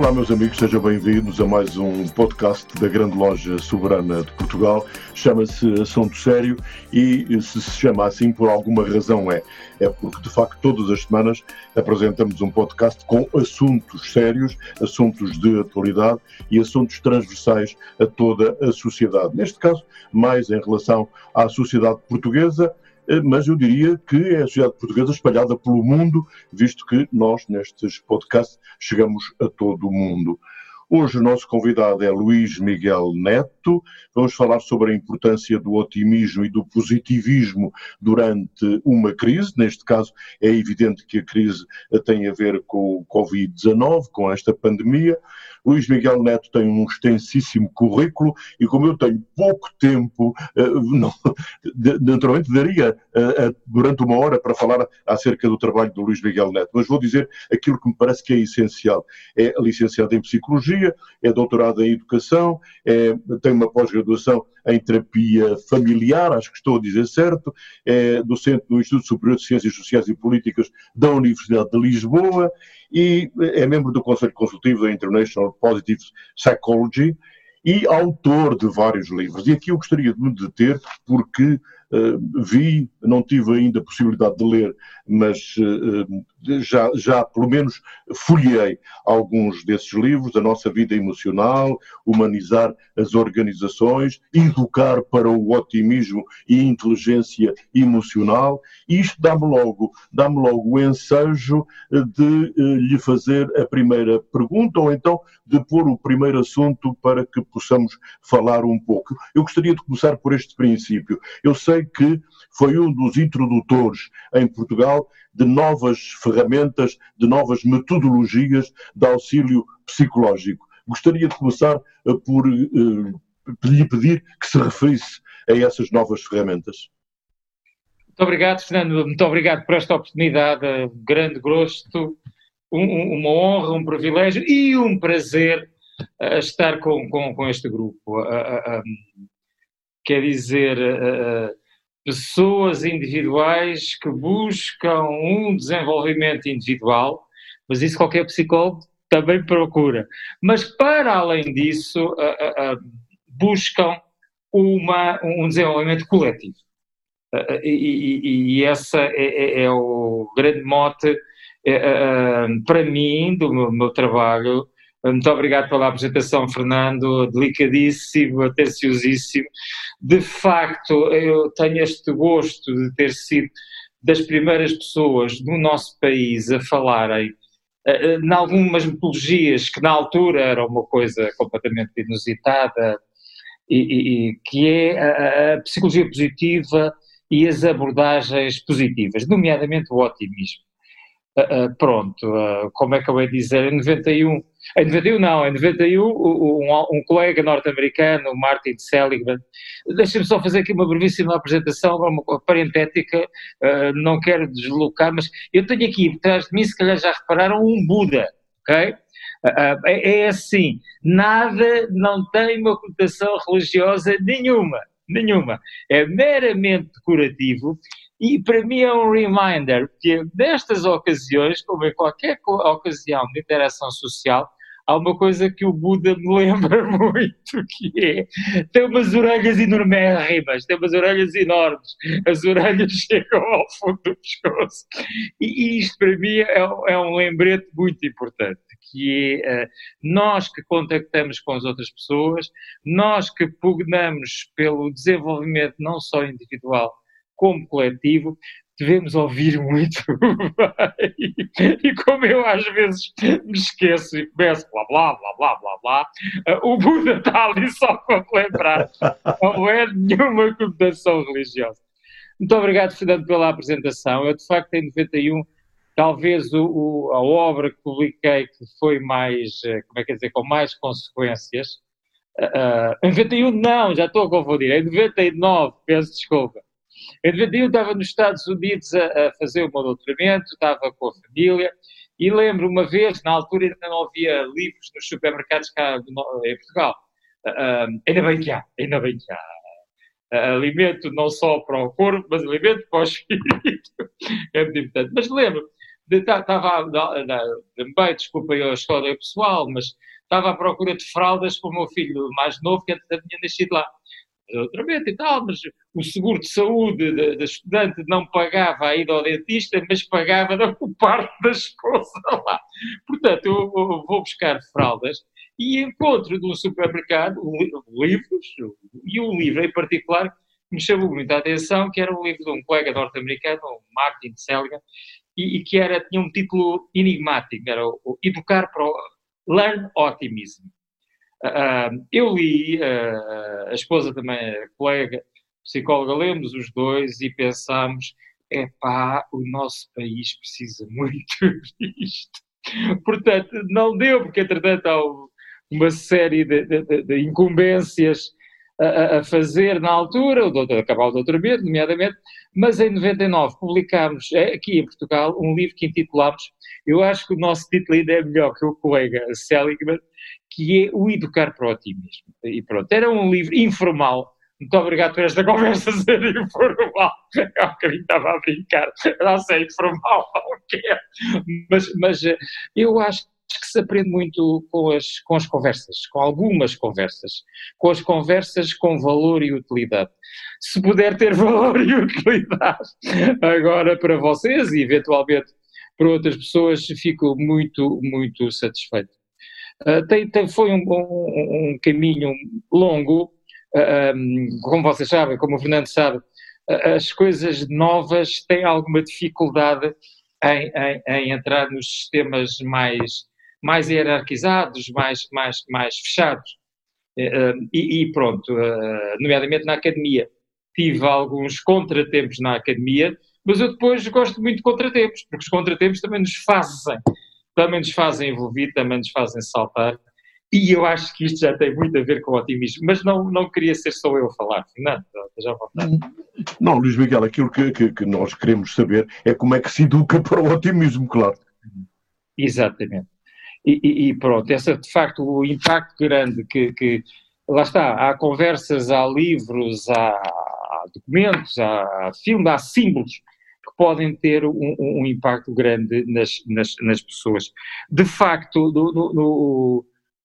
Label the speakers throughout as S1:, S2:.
S1: Olá, meus amigos, sejam bem-vindos a mais um podcast da Grande Loja Soberana de Portugal. Chama-se Assunto Sério e, se se chama assim, por alguma razão é. É porque, de facto, todas as semanas apresentamos um podcast com assuntos sérios, assuntos de atualidade e assuntos transversais a toda a sociedade. Neste caso, mais em relação à sociedade portuguesa mas eu diria que é a sociedade portuguesa espalhada pelo mundo, visto que nós, nestes podcasts, chegamos a todo o mundo. Hoje o nosso convidado é Luís Miguel Neto. Vamos falar sobre a importância do otimismo e do positivismo durante uma crise. Neste caso, é evidente que a crise tem a ver com o Covid-19, com esta pandemia. Luís Miguel Neto tem um extensíssimo currículo e, como eu tenho pouco tempo, eh, não, naturalmente daria eh, durante uma hora para falar acerca do trabalho do Luís Miguel Neto, mas vou dizer aquilo que me parece que é essencial. É licenciado em Psicologia, é doutorado em Educação, é, tem uma pós-graduação em Terapia Familiar, acho que estou a dizer certo, é docente do Instituto Superior de Ciências Sociais e Políticas da Universidade de Lisboa e é membro do Conselho Consultivo da International Positive Psychology e autor de vários livros. E aqui eu gostaria de me deter porque uh, vi, não tive ainda a possibilidade de ler, mas uh, já, já pelo menos folhei alguns desses livros, A Nossa Vida Emocional, Humanizar as Organizações, Educar para o Otimismo e Inteligência Emocional, e isto dá-me logo, dá-me logo o ensejo de uh, lhe fazer a primeira pergunta, ou então de pôr o primeiro assunto para que possamos falar um pouco. Eu gostaria de começar por este princípio. Eu sei que foi um dos introdutores em Portugal de novas ferramentas, de novas metodologias de auxílio psicológico. Gostaria de começar eh, por uh, lhe pedir que se referisse a essas novas ferramentas.
S2: Muito obrigado, Fernando. Muito obrigado por esta oportunidade. Grande gosto, um, uma honra, um privilégio e um prazer uh, estar com, com, com, este grupo. Uh, quer dizer, pessoas individuais que buscam um desenvolvimento individual, mas isso qualquer psicólogo também procura. Mas para além disso, uh, uh, uh, buscam uma, um desenvolvimento coletivo. E, e, e esse é, é, é, o grande mote para mim, do meu, meu trabalho, muito obrigado pela apresentação, Fernando, delicadíssimo, atenciosíssimo. De facto, eu tenho este gosto de ter sido das primeiras pessoas no nosso país a falarem uh, em algumas metodologias que na altura era uma coisa completamente inusitada, e, e que é a, a psicologia positiva e as abordagens positivas, nomeadamente o otimismo. Uh, uh, pronto, uh, como é que eu ia dizer, em 91, em 91 não, em 91 um, um colega norte-americano, Martin Seligman, deixa-me só fazer aqui uma brevíssima apresentação, uma parentética, não quero deslocar, mas eu tenho aqui atrás de mim, se calhar já repararam, um Buda, ok? É, é assim, nada não tem uma conotação religiosa nenhuma, nenhuma, é meramente decorativo e para mim é um reminder que nestas ocasiões, como em qualquer ocasião de interação social, há uma coisa que o Buda me lembra muito, que é, tem umas orelhas enormérrimas, tem umas orelhas enormes, as orelhas chegam ao fundo do pescoço. E isto para mim é, é um lembrete muito importante, que é uh, nós que contactamos com as outras pessoas, nós que pugnamos pelo desenvolvimento não só individual, como coletivo, devemos ouvir muito bem. E como eu às vezes me esqueço e começo blá blá blá blá blá blá, uh, o Buda está ali só para lembrar. Não é nenhuma conotação religiosa. Muito obrigado, Fernando, pela apresentação. Eu, de facto, em 91, talvez o, o, a obra que publiquei que foi mais, eh, como é que é dizer, com mais consequências. Uh, em 91, não, já estou a confundir. Em 99, peço desculpa 91 estava nos Estados Unidos a, a, fazer o meu doutoramento, estava com a família, e lembro uma vez, na altura ainda não havia livros nos supermercados cá em Portugal. Uh, ainda bem que há, ainda bem que há. Uh, alimento não só para o corpo, mas alimento para o espírito. é muito importante. Mas lembro, estava também, desculpa eu a escola pessoal, mas estava à procura de fraldas para o meu filho mais novo, que tinha nascido lá outra vez e tal, mas o seguro de saúde da estudante não pagava a ida ao dentista, mas pagava da parte da esposa lá. Portanto, eu, vou buscar fraldas e encontro num supermercado livros, e um livro em particular que me chamou muita atenção, que era um livro de um colega norte-americano, Martin Seligman, e, e, que era, tinha um título enigmático, era o, o Educar para o Learn Optimism. Uh, eu li, uh, a esposa também colega, psicóloga, lemos os dois e pensámos, é pá, o nosso país precisa muito disto. Portanto, não deu, porque entretanto há uma série de, de, de incumbências a, a, fazer na altura, o doutor, acabar o doutoramento, nomeadamente, mas em 99 publicámos é, aqui em Portugal um livro que intitulámos, eu acho que o nosso título ainda é melhor que o colega Seligman, que é o Educar para o Otimismo. E pronto, era um livro informal. Muito obrigado por esta conversa ser informal. Um bocadinho estava a brincar. Não sei, informal, o que é. Mas, mas eh, eu acho que se aprende muito com as, com as conversas, com algumas conversas, com as conversas com valor e utilidade. Se puder ter valor e utilidade agora para vocês e eventualmente para outras pessoas, fico muito, muito satisfeito. Uh, tem, tem, foi um, um, um, caminho longo, um, como vocês sabem, como o Fernando sabe, uh, as coisas novas têm alguma dificuldade em, em, em, entrar nos sistemas mais, mais hierarquizados, mais, mais, mais fechados. E, e, pronto, nomeadamente na academia. Tive alguns contratempos na academia, mas eu depois gosto muito de contratempos, porque os contratempos também nos fazem também nos fazem evoluir, também nos fazem saltar. E eu acho que isto já tem muito a ver com o otimismo, mas não, não queria ser só eu a falar, Fernando, já vontade.
S1: Não, Luís Miguel, aquilo que, que, que, nós queremos saber é como é que se educa para o otimismo, claro.
S2: Exatamente. E, e, e pronto, esse de facto o impacto grande que, que lá está, há conversas, há livros, há, há documentos, há, há filmes, há símbolos podem ter um, um impacto grande nas, nas, nas, pessoas. De facto,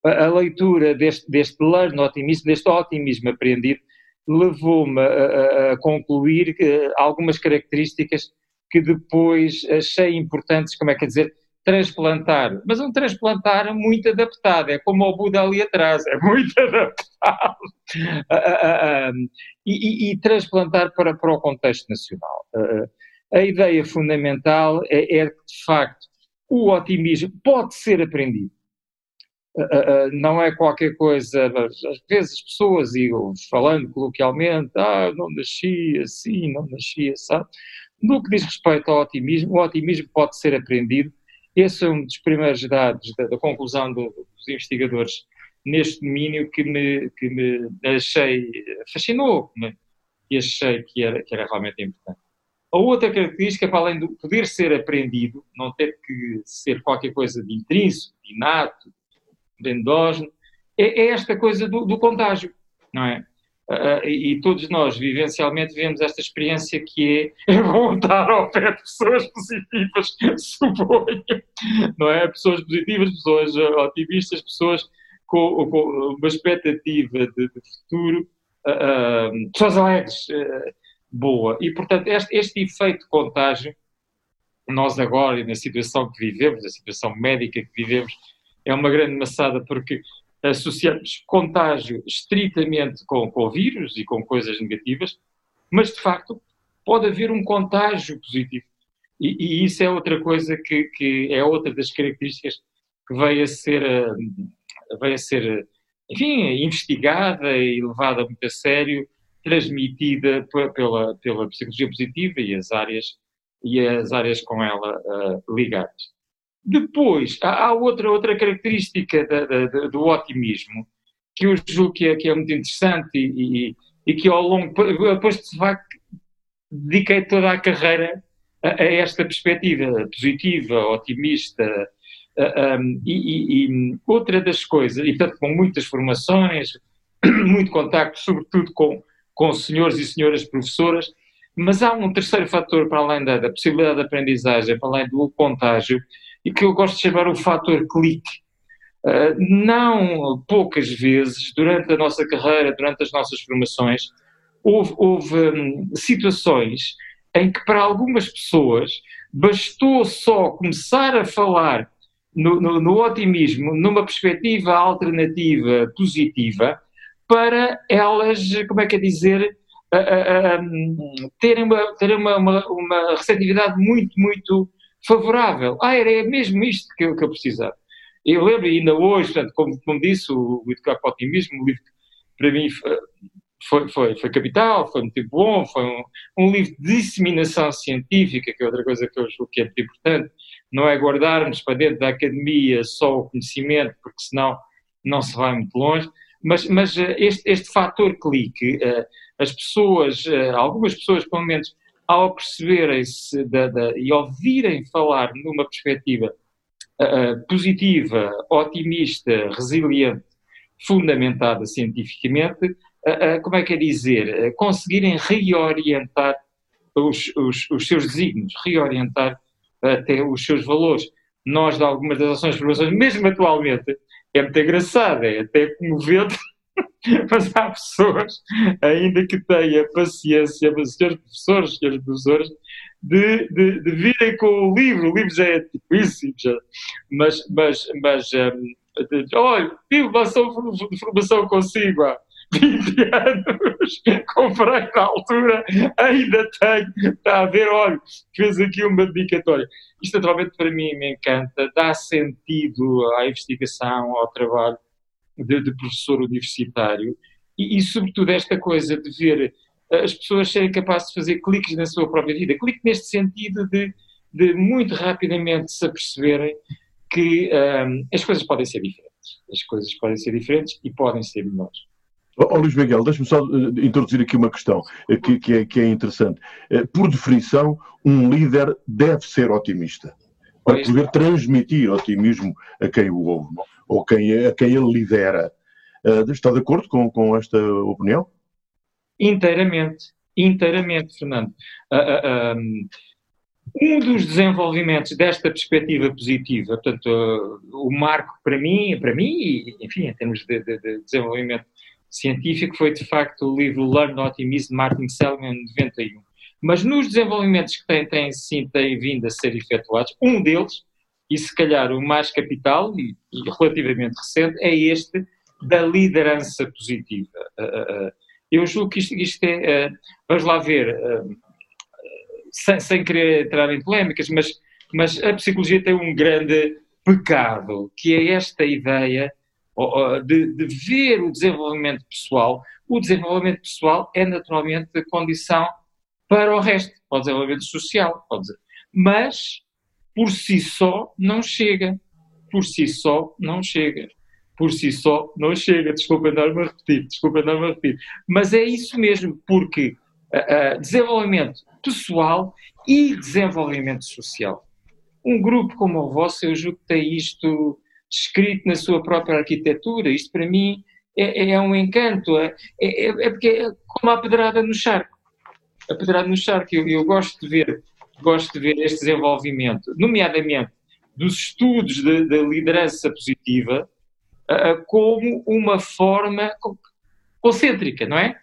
S2: a, leitura deste, deste learn otimismo, deste otimismo aprendido, levou-me a, a, concluir que algumas características que depois achei importantes, como é que é dizer, transplantar, mas um transplantar muito adaptado, é como o Buda ali atrás, é muito adaptado, e, e, e, transplantar para, para o contexto nacional. A ideia fundamental é, é que, de facto, o otimismo pode ser aprendido. Uh, uh, não é qualquer coisa, às vezes as pessoas, e falando coloquialmente, ah, não nasci assim, não nasci assim. No que diz respeito ao otimismo, o otimismo pode ser aprendido. Esse é um dos primeiros dados da, da conclusão do, dos investigadores neste domínio que me, que me achei, fascinou, e achei que era, que era realmente importante. A outra característica, para além de poder ser aprendido, não ter que ser qualquer coisa de intrínseco, de inato, de endógeno, é, é esta coisa do, do, contágio, não é? Uh, e todos nós, vivencialmente, vemos esta experiência que é, estar ao pé de pessoas positivas, suponho, não é? Pessoas positivas, pessoas otimistas, pessoas com, com uma expectativa de, de futuro, uh, uh, pessoas alegres boa. E, portanto, este, este efeito de contágio, nós agora, na situação que vivemos, na situação médica que vivemos, é uma grande maçada porque associamos contágio estritamente com, com vírus e com coisas negativas, mas de facto pode haver um contágio positivo. E, e isso é outra coisa que, que, é outra das características que veio a ser, veio a ser enfim, investigada e levada muito a sério, transmitida pela, pela psicologia positiva e as áreas, e as áreas com ela uh, ligadas. Depois, há, há outra, outra característica da, da, da, do otimismo, que eu julgo que é, que é muito interessante e, e, e, que ao longo, depois de facto, dediquei toda a carreira a, a esta perspectiva positiva, otimista, um, e, e, outra das coisas, e portanto com muitas formações, muito contacto, sobretudo com, com senhores e senhoras professoras, mas há um terceiro fator para além da, da possibilidade de aprendizagem, para além do contágio, e que eu gosto de chamar o fator clique. Uh, não poucas vezes, durante a nossa carreira, durante as nossas formações, houve, houve um, situações em que para algumas pessoas bastou só começar a falar no, no, no otimismo, numa perspectiva alternativa positiva, para elas, como é que é dizer, terem, uma, terem uma, uma, uma, receptividade muito, muito favorável. Ah, era mesmo isto que eu, que eu precisava. Eu lembro ainda hoje, portanto, como, como disse, o, o Educar para o Otimismo, um livro para mim foi, foi, foi capital, foi muito bom, foi um, um livro de disseminação científica, que é outra coisa que eu julgo que é muito importante, não é guardarmos para dentro da academia só o conhecimento, porque senão não se vai muito longe, mas, mas eh, este, este fator clique, eh, as pessoas, eh, algumas pessoas, pelo menos, ao perceberem-se e ouvirem falar numa perspectiva positiva, otimista, resiliente, fundamentada cientificamente, como é que é dizer, conseguirem reorientar os, os, os seus desígnios, reorientar até os seus valores. Nós, de algumas das ações de formações, mesmo atualmente, é muito engraçado, é até comovente, mas há pessoas, ainda que tenham paciência, mas senhores professores, senhores professores, de, de, de, virem com o livro, o livro já é difícil, já, mas, mas, mas um, olha, tive uma formação consigo há 20 anos, comprei na altura, ainda tenho, está a ver, olha, fez aqui uma dedicatória. Isto naturalmente para mim me encanta, dá sentido à investigação, ao trabalho de, de professor universitário e, e, sobretudo, esta coisa de ver eh, as pessoas serem capazes de fazer cliques na sua própria vida. Clique neste sentido de, de muito rapidamente se aperceberem que um, ehm, as coisas podem ser diferentes. As coisas podem ser diferentes e podem ser melhores.
S1: Oh, Luís Miguel, deixa-me só uh, introduzir aqui uma questão uh, que, que, é, que, é, interessante. Uh, por definição, um líder deve ser otimista para poder transmitir otimismo a quem o ouve não? ou quem, a quem ele lidera. está de acordo com, com esta opinião?
S2: Inteiramente, inteiramente, Fernando. Um dos desenvolvimentos desta perspectiva positiva, portanto, o marco para mim, para mim, enfim, em termos de, de, de desenvolvimento científico foi de facto o livro Learn Optimism de Martin Seligman, 91. Mas nos desenvolvimentos que têm, têm, sim, têm vindo a ser efetuados, um deles, e se calhar o mais capital e, e relativamente recente, é este da liderança positiva. Uh, uh, eu julgo que isto, isto é, vamos lá ver, sem, sem, querer entrar em polémicas, mas, mas a psicologia tem um grande pecado, que é esta ideia de, de ver o desenvolvimento pessoal, o desenvolvimento pessoal é naturalmente a condição para o resto, para o desenvolvimento social, pode dizer. Mas, por si só, não chega. Por si só, não chega. Por si só, não chega. Desculpa andar-me a repetir, desculpa andar-me a repetir. Mas é isso mesmo, porque uh, desenvolvimento pessoal e desenvolvimento social. Um grupo como o vosso, eu julgo que tem isto escrito na sua própria arquitetura. Isto para mim é, é um encanto, é, é, é, porque é como a pedrada no charco. A pedrada no charco, eu, eu gosto de ver, gosto de ver este desenvolvimento, nomeadamente dos estudos da liderança positiva, como uma forma concêntrica, não é?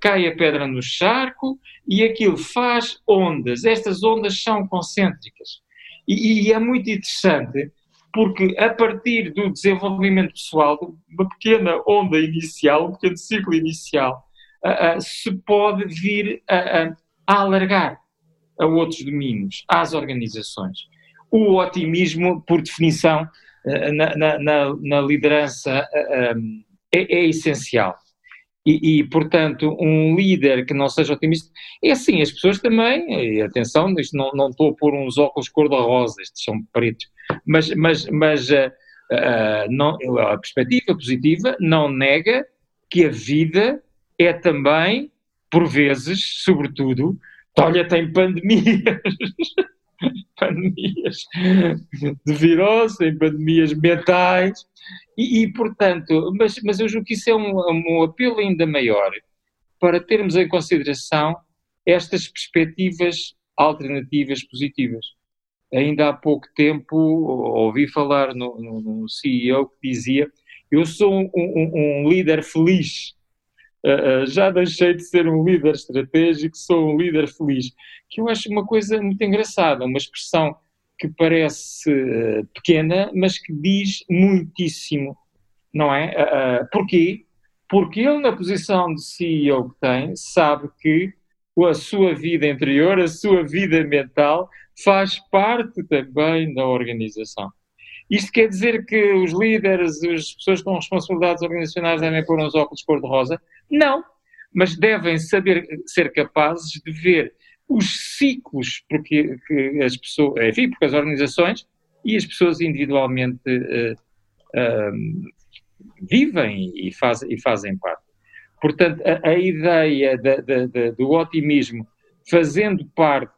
S2: Cai a pedra no charco e aquilo faz ondas. Estas ondas são concêntricas. E, e é muito interessante porque a partir do desenvolvimento pessoal, uma pequena onda inicial, um pequeno ciclo inicial, uh, uh, se pode vir a, a, a alargar a outros domínios, às organizações. O otimismo, por definição, eh, na, na, na liderança é, é essencial. E, e, portanto, um líder que não seja otimista, é assim, as pessoas também, e atenção, isto não, não estou a pôr uns óculos cor-de-rosa, estes são pretos, mas, mas, mas uh, uh, não, a perspectiva positiva não nega que a vida é também, por vezes, sobretudo, olha, tem pandemias, pandemias de virose, tem pandemias mentais, e, e, portanto, mas, mas eu julgo que isso é um, um apelo ainda maior para termos em consideração estas perspectivas alternativas positivas. Ainda há pouco tempo ouvi falar no CEO que dizia: Eu sou um, um, um líder feliz. Uh, uh, já deixei de ser um líder estratégico, sou um líder feliz. Que eu acho uma coisa muito engraçada, uma expressão que parece uh, pequena, mas que diz muitíssimo, não é? Porquê? Porque ele, na posição de CEO que tem, sabe que a sua vida interior, a sua vida mental, faz parte também da organização. Isto quer dizer que os líderes, as pessoas com responsabilidades organizacionais devem pôr uns óculos cor-de-rosa? Não, mas devem saber ser capazes de ver os ciclos porque que as pessoas, enfim, porque as organizações e as pessoas individualmente uh, uh, vivem e, faz, e fazem parte. Portanto, a, a ideia do otimismo fazendo parte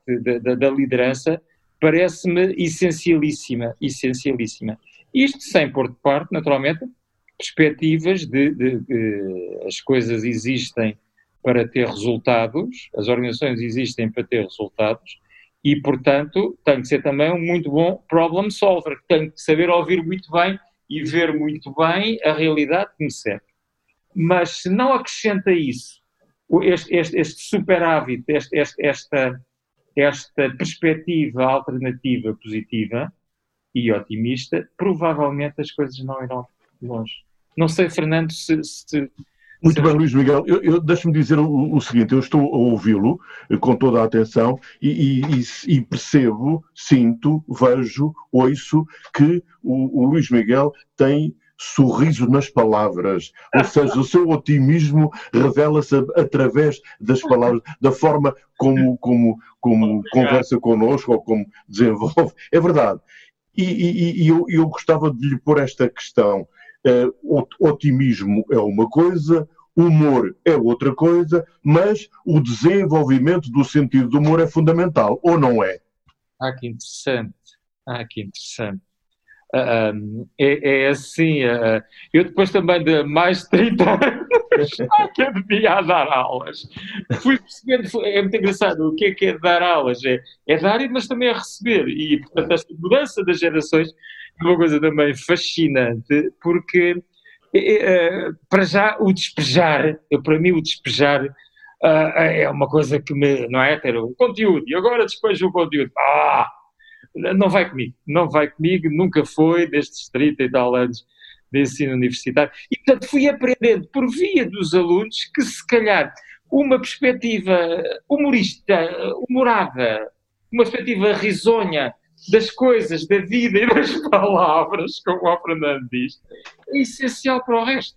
S2: da, liderança parece-me essencialíssima, essencialíssima. Isto sem pôr de parte, naturalmente, perspectivas de, de, de as coisas existem para ter resultados, as organizações existem para ter resultados e, portanto, tem que ser também um muito bom problem solver, tem que saber ouvir muito bem e ver muito bem a realidade que me serve. Mas se não acrescenta isso, este, este, este este, esta, esta perspectiva alternativa positiva e otimista, provavelmente as coisas não irão longe. Não sei, Fernando, se, se
S1: muito bem, Luís Miguel. Eu, eu Deixa-me dizer o, o, seguinte: eu estou a ouvi-lo eh, com toda a atenção e, e, e, percebo, sinto, vejo, ouço que o, o Luís Miguel tem sorriso nas palavras, ou seja, o seu otimismo revela-se através das palavras, da forma como, como, como conversa connosco ou como desenvolve. É verdade. E, e, e eu, eu, gostava de lhe pôr esta questão. Uh, otimismo é uma coisa, humor é outra coisa, mas o desenvolvimento do sentido do humor é fundamental, ou não é?
S2: Ah, que interessante. Ah, que interessante. Uh, é, é, assim, uh, eu depois também de mais de 30 anos na academia a dar aulas, fui percebendo, é muito engraçado, o que é que é dar aulas? É, é dar, mas também é receber, e portanto esta mudança das gerações é uma coisa também fascinante, porque uh, para já o despejar, eu, para mim o despejar é uma coisa que me, não é, ter o conteúdo, e agora despejo o conteúdo, ah! Não vai comigo, não vai comigo, nunca foi, destes 30 e tal anos de ensino universitário. E, portanto, fui aprendendo por via dos alunos que, se calhar, uma perspectiva humorista, humorada, uma perspectiva risonha das coisas, da vida e das palavras, como o Fernando diz, é essencial para o resto.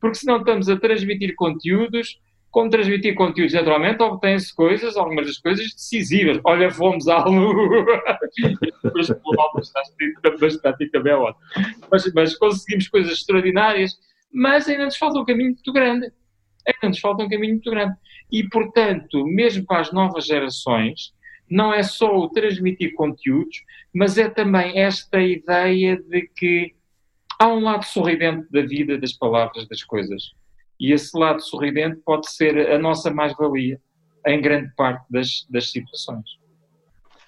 S2: Porque senão estamos a transmitir conteúdos como transmitir conteúdos, naturalmente, obtém-se coisas, algumas das coisas decisivas. Olha, fomos à lua. Ótimo. Mas, mas conseguimos coisas extraordinárias, mas ainda nos falta um caminho muito grande. Ainda nos falta um caminho muito grande. E, portanto, mesmo para as novas gerações, não é só o transmitir conteúdos, mas é também esta ideia de que há um lado sorridente da vida, das palavras, das coisas e esse lado sorridente pode ser a nossa mais-valia em grande parte das, das situações.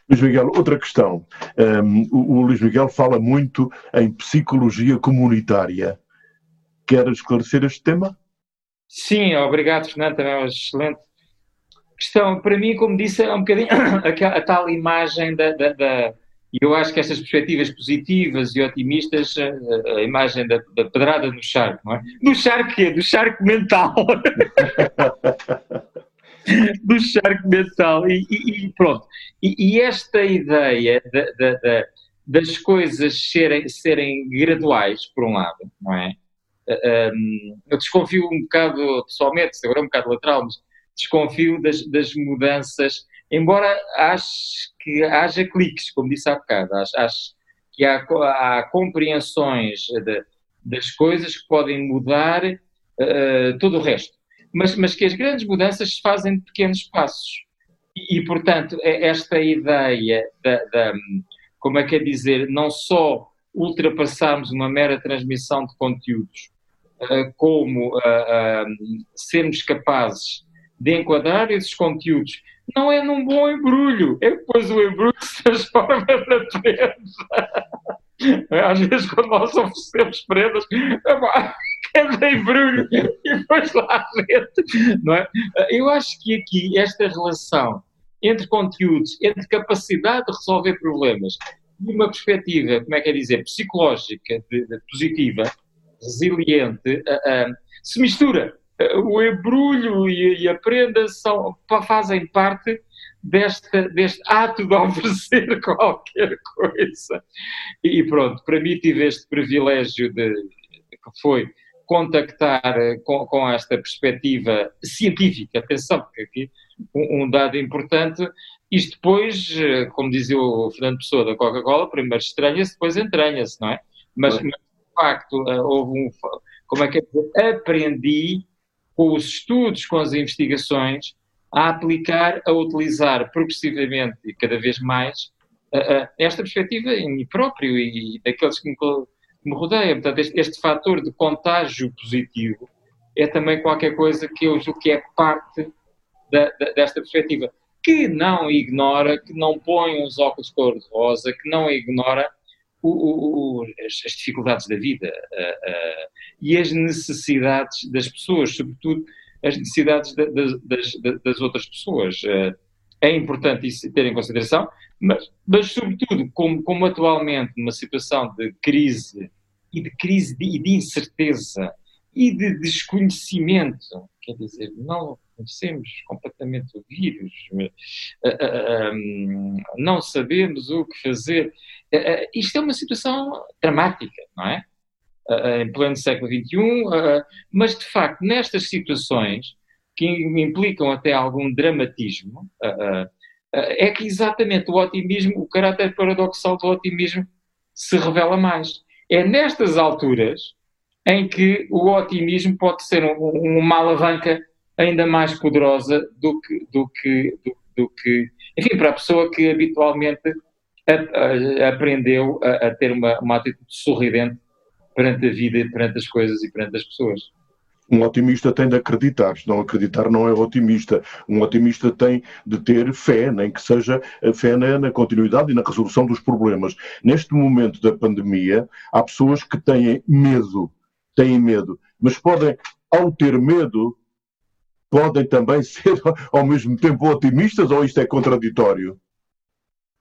S1: Luís Miguel, outra questão. Um, o, o Luís Miguel fala muito em psicologia comunitária. Quer esclarecer este tema?
S2: Sim, obrigado, Fernando, também é uma excelente questão. Para mim, como disse, é um bocadinho a, a tal imagem da, da, da e eu acho que estas perspectivas positivas e otimistas, a, a imagem da, da, pedrada no charco, não é? Do charco quê? Do charco mental. do charco mental. E, e, e pronto. E, e, esta ideia de, de, de, das coisas serem, serem graduais, por um lado, não é? Um, eu desconfio um bocado, pessoalmente, agora é um bocado lateral, mas desconfio das, das mudanças, embora acho que haja cliques, como disse há bocado, acho, acho que há, há compreensões de, das coisas que podem mudar uh, todo o resto, mas, mas que as grandes mudanças se fazem de pequenos passos. E, e portanto, é esta ideia da, como é que é dizer, não só ultrapassarmos uma mera transmissão de conteúdos, uh, como uh, sermos capazes de enquadrar esses conteúdos não é num bom embrulho, é depois o embrulho se transforma na prenda. Às vezes, quando nós oferecemos prendas, é embrulho e depois lá dentro. Não é? Eu acho que aqui esta relação entre conteúdos, entre capacidade de resolver problemas e uma perspectiva, como é que é dizer, psicológica, de, de positiva, resiliente, uh, uh, se mistura o embrulho e, a prenda são, fazem parte desta, deste ato de oferecer qualquer coisa. E pronto, para mim tive este privilégio de, que foi contactar com, com esta perspectiva científica, atenção, porque aqui um, um, dado importante, isto depois, como dizia o Fernando Pessoa da Coca-Cola, primeiro estranha-se, depois entranha-se, não é? Mas, mas, de facto, houve um, como é que é, aprendi com os estudos, com as investigações, a aplicar, a utilizar progressivamente e cada vez mais uh, uh, esta perspectiva em mim próprio e daqueles que me, me rodeiam. Portanto, este, este fator de contágio positivo é também qualquer coisa que eu julgo que é parte da, da, desta perspectiva, que não ignora, que não põe uns óculos cor-de-rosa, que não ignora o, o, as, as, dificuldades da vida uh, uh, e as necessidades das pessoas, sobretudo as necessidades de, de, das, das, outras pessoas. Uh, é importante isso ter em consideração, mas, mas sobretudo, como, como, atualmente numa situação de crise e de crise de, e de incerteza e de desconhecimento, quer dizer, não conhecemos completamente o vírus, não sabemos o que fazer. Uh, isto é uma situação dramática, não é? Uh, em pleno século XXI, mas de facto, nestas situações, que implicam até algum dramatismo, é que exatamente o otimismo, o caráter paradoxal do otimismo se revela mais. É nestas alturas em que o otimismo pode ser um, uma alavanca ainda mais poderosa do que, do que, do, do que enfim, para a pessoa que habitualmente a, a, aprendeu a, a, ter uma, uma atitude sorridente perante a vida, perante as coisas e perante as pessoas.
S1: Um otimista tem de acreditar, se não acreditar não é otimista. Um otimista tem de ter fé, nem que seja fé na, na, continuidade e na resolução dos problemas. Neste momento da pandemia, há pessoas que têm medo, têm medo, mas podem, ao ter medo, podem também ser ao mesmo tempo otimistas ou isto é contraditório?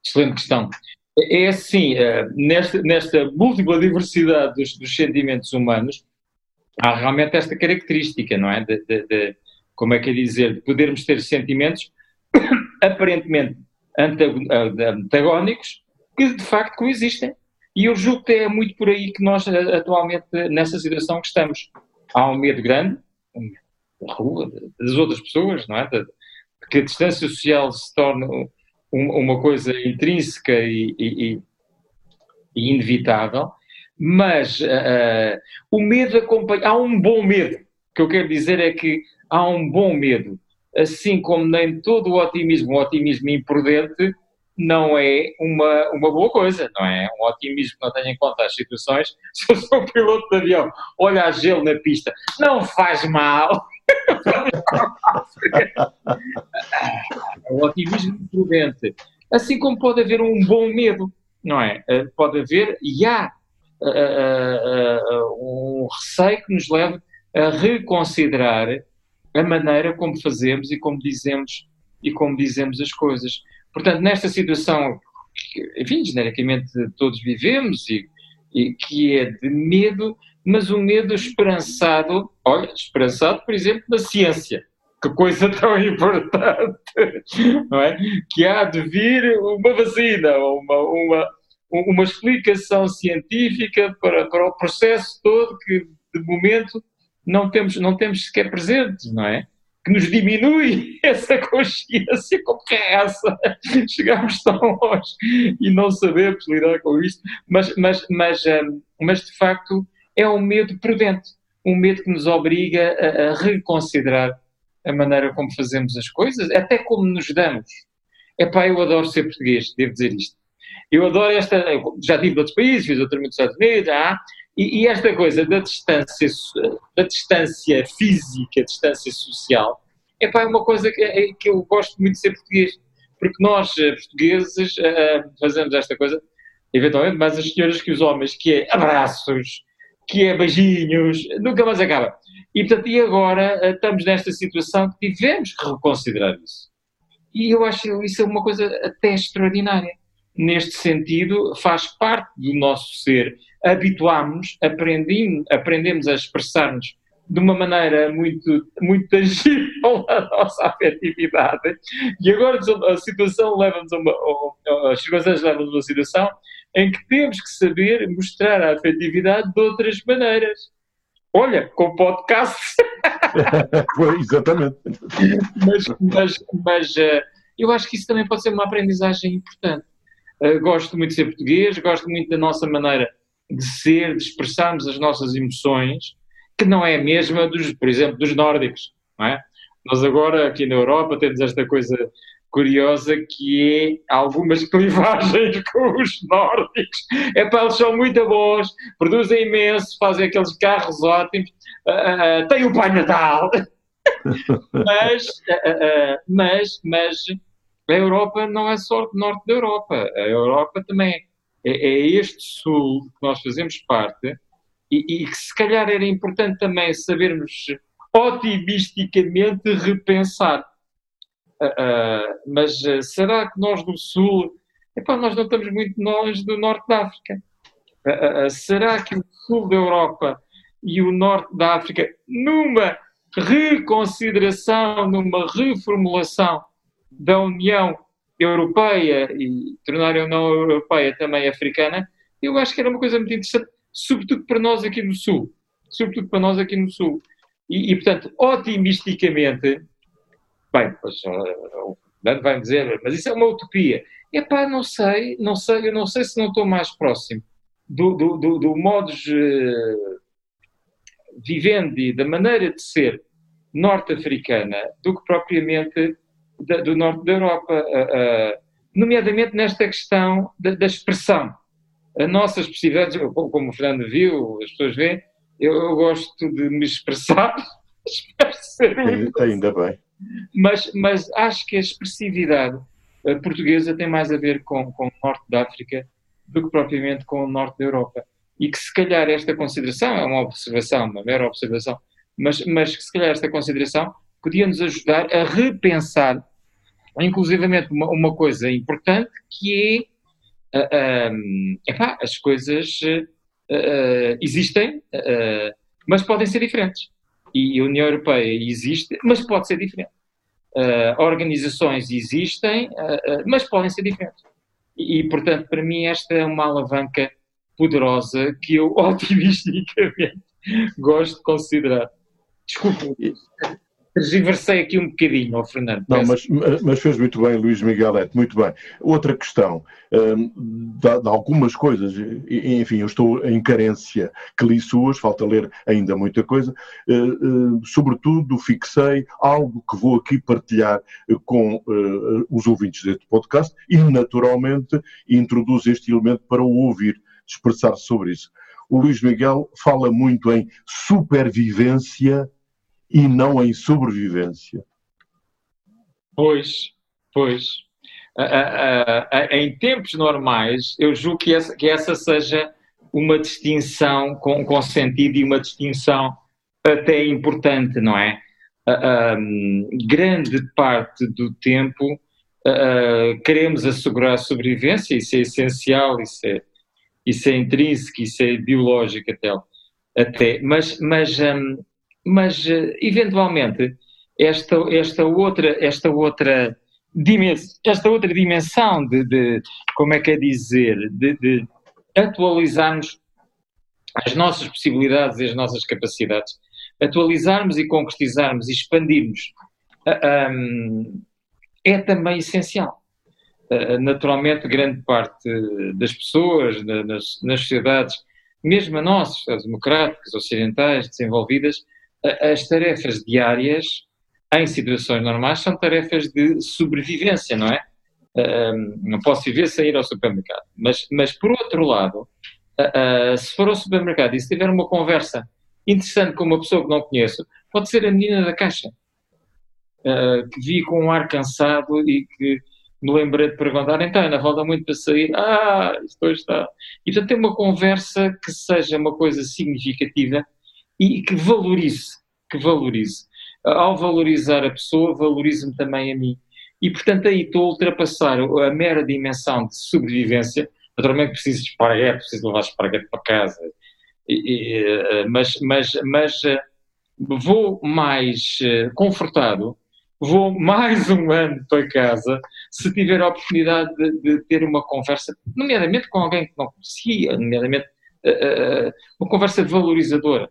S2: Excelente questão. É assim, eh, nesta, nesta múltipla diversidade dos, dos, sentimentos humanos, há realmente esta característica, não é? De, de, de, como é que é dizer, de podermos ter sentimentos aparentemente antagónicos que de facto coexistem. E eu julgo que é muito por aí que nós eh, atualmente, nessa situação que estamos. Há um medo grande, da rua, das outras pessoas, não é? Que a distância social se torna uma coisa intrínseca e, e, e inevitável, mas uh, o medo acompanha. Há um bom medo. O que eu quero dizer é que há um bom medo. Assim como nem todo o otimismo, o otimismo imprudente, não é uma, uma boa coisa, não é? Um otimismo que não tenha em conta as situações. Se eu sou piloto de avião, olha a gelo na pista, não faz mal. O otimismo prudente. Assim como pode haver um bom medo, não é? Eh, pode haver, e há uh, uh, um receio que nos leva a reconsiderar a maneira como fazemos e como dizemos e como dizemos as coisas. Portanto, nesta situação, enfim, genericamente todos vivemos e, e que é de medo, mas um medo esperançado, olha, esperançado, por exemplo, na ciência. que coisa tão importante, não é? Que há de vir uma vacina, uma, uma, uma explicação científica para, para o processo todo que, de momento, não temos, não temos sequer presentes, não é? Que nos diminui essa consciência, como que é essa? Chegamos tão longe e não sabemos lidar com isto, mas, mas, mas, hum, mas de facto é um medo prudente, um medo que nos obriga a, a reconsiderar a maneira como fazemos as coisas, até como nos damos. Epá, eu adoro ser português, devo dizer isto. Eu adoro esta. Já tive outros países, fiz outro nos Estados Unidos, ah, e, e, esta coisa da distância, da distância física, distância social, epá, é uma coisa que, é, que eu gosto muito de ser português. Porque nós, eh, portugueses, uh, fazemos esta coisa, eventualmente, mais as senhoras que os homens, que é abraços, que é beijinhos, nunca mais acaba. E, portanto, e agora uh, estamos nesta situação que tivemos que reconsiderar isso. E eu acho isso uma coisa até extraordinária. Neste sentido, faz parte do nosso ser. Habituámos, aprendemos, aprendemos a expressar-nos de uma maneira muito, muito tangível a nossa afetividade. E agora a situação leva-nos a uma, as circunstâncias levam-nos a uma situação em que temos que saber mostrar a afetividade de outras maneiras. Olha, com podcast.
S1: Exatamente.
S2: mas, mas, mas uh, eu acho que isso também pode ser uma aprendizagem importante. Uh, gosto muito de ser português, gosto muito da nossa maneira de ser, de expressarmos as nossas emoções, que não é a mesma, dos, por exemplo, dos nórdicos. Não é? Nós agora, aqui na Europa, temos esta coisa curiosa que é algumas clivagens com os nórdicos. É para eles são muito bons, produzem imenso, fazem aqueles carros ótimos, uh, uh, têm o Pai Natal. mas, uh, mas, mas a Europa não é só o norte da Europa. A Europa também é, é este sul que nós fazemos parte e, e que se calhar era importante também sabermos otimisticamente repensar mas uh, será que nós do Sul, epá, nós não estamos muito longe do Norte da África? Será que o Sul da Europa e o Norte da África, numa reconsideração, numa reformulação da União Europeia e tornar a União Europeia também africana, eu acho que era uma coisa muito interessante, sobretudo para nós aqui no Sul. Sobretudo para nós aqui no Sul. E, e portanto, otimisticamente, Bem, pois uh, o Fernando vai dizer, mas isso é uma utopia. Epá, não sei, não sei, eu não sei se não estou mais próximo do, do, do, do modus uh, vivendi, da maneira de ser norte-africana, do que propriamente da, do norte da Europa, uh, uh, nomeadamente nesta questão da, da, expressão. A nossa expressividade, como o Fernando viu, as pessoas veem, eu, eu gosto de me expressar,
S1: espero ser Ainda bem
S2: mas, mas acho que a expressividade eh, portuguesa tem mais a ver com, com o norte da África do que propriamente com o norte da Europa. E que se calhar esta consideração, é uma observação, uma mera observação, mas, mas que se calhar esta consideração podia nos ajudar a repensar, inclusivamente, uma, uma coisa importante que é, uh, um, epá, as coisas uh, existem, mas podem ser diferentes e a União Europeia existe, mas pode ser diferente. Uh, organizações existem, uh, uh, mas podem ser diferentes. E, e, portanto, para mim, esta é uma alavanca poderosa que eu otimisticamente gosto de considerar. Desculpe, Transversei aqui um bocadinho Fernando.
S1: Não, mas, mas, fez muito bem, Luís Miguelete, muito bem. Outra questão, um, de, de, algumas coisas, enfim, eu estou em carência que li suas, falta ler ainda muita coisa, uh, uh, sobretudo fixei algo que vou aqui partilhar com uh, os ouvintes deste podcast e, naturalmente, introduzo este elemento para o ouvir expressar sobre isso. O Luís Miguel fala muito em supervivência e não em sobrevivência.
S2: Pois, pois. Uh, uh, uh, em tempos normais, eu julgo que essa, que essa seja uma distinção com, com sentido e uma distinção até importante, não é? Grande parte do tempo queremos assegurar a sobrevivência, isso é essencial, isso é, isso é intrínseco, isso é biológico até, até. mas, mas um, mas eh, eventualmente esta, esta outra, esta outra dimensão, esta outra dimensão de, de como é que é dizer, de, de atualizarmos as nossas possibilidades e as nossas capacidades, atualizarmos e concretizarmos e expandirmos é também essencial. Naturalmente, grande parte das pessoas nas, nas sociedades, mesmo a nossas, as democráticas, ocidentais, desenvolvidas, as tarefas diárias em situações normais são tarefas de sobrevivência, não é? Uh, não posso viver sem ir ao supermercado. Mas, mas por outro lado, se for ao supermercado e se tiver uma conversa interessante com uma pessoa que não conheço, pode ser a menina da caixa, que vi com um ar cansado e que me lembrei de perguntar, então, ainda falta muito para sair? Ah, hoje está. E portanto, ter uma conversa que seja uma coisa significativa e que valorize, que valorize. Ao valorizar a pessoa, valorizo-me também a mim. E, portanto, aí estou a ultrapassar a mera dimensão de sobrevivência. Naturalmente preciso de esparguete, preciso levar esparguete para casa. E, e, eh, mas, mas, mas eh, vou mais eh, confortado, vou mais um ano para casa se tiver a oportunidade de, de ter uma conversa, nomeadamente com alguém que não conhecia, nomeadamente uma conversa valorizadora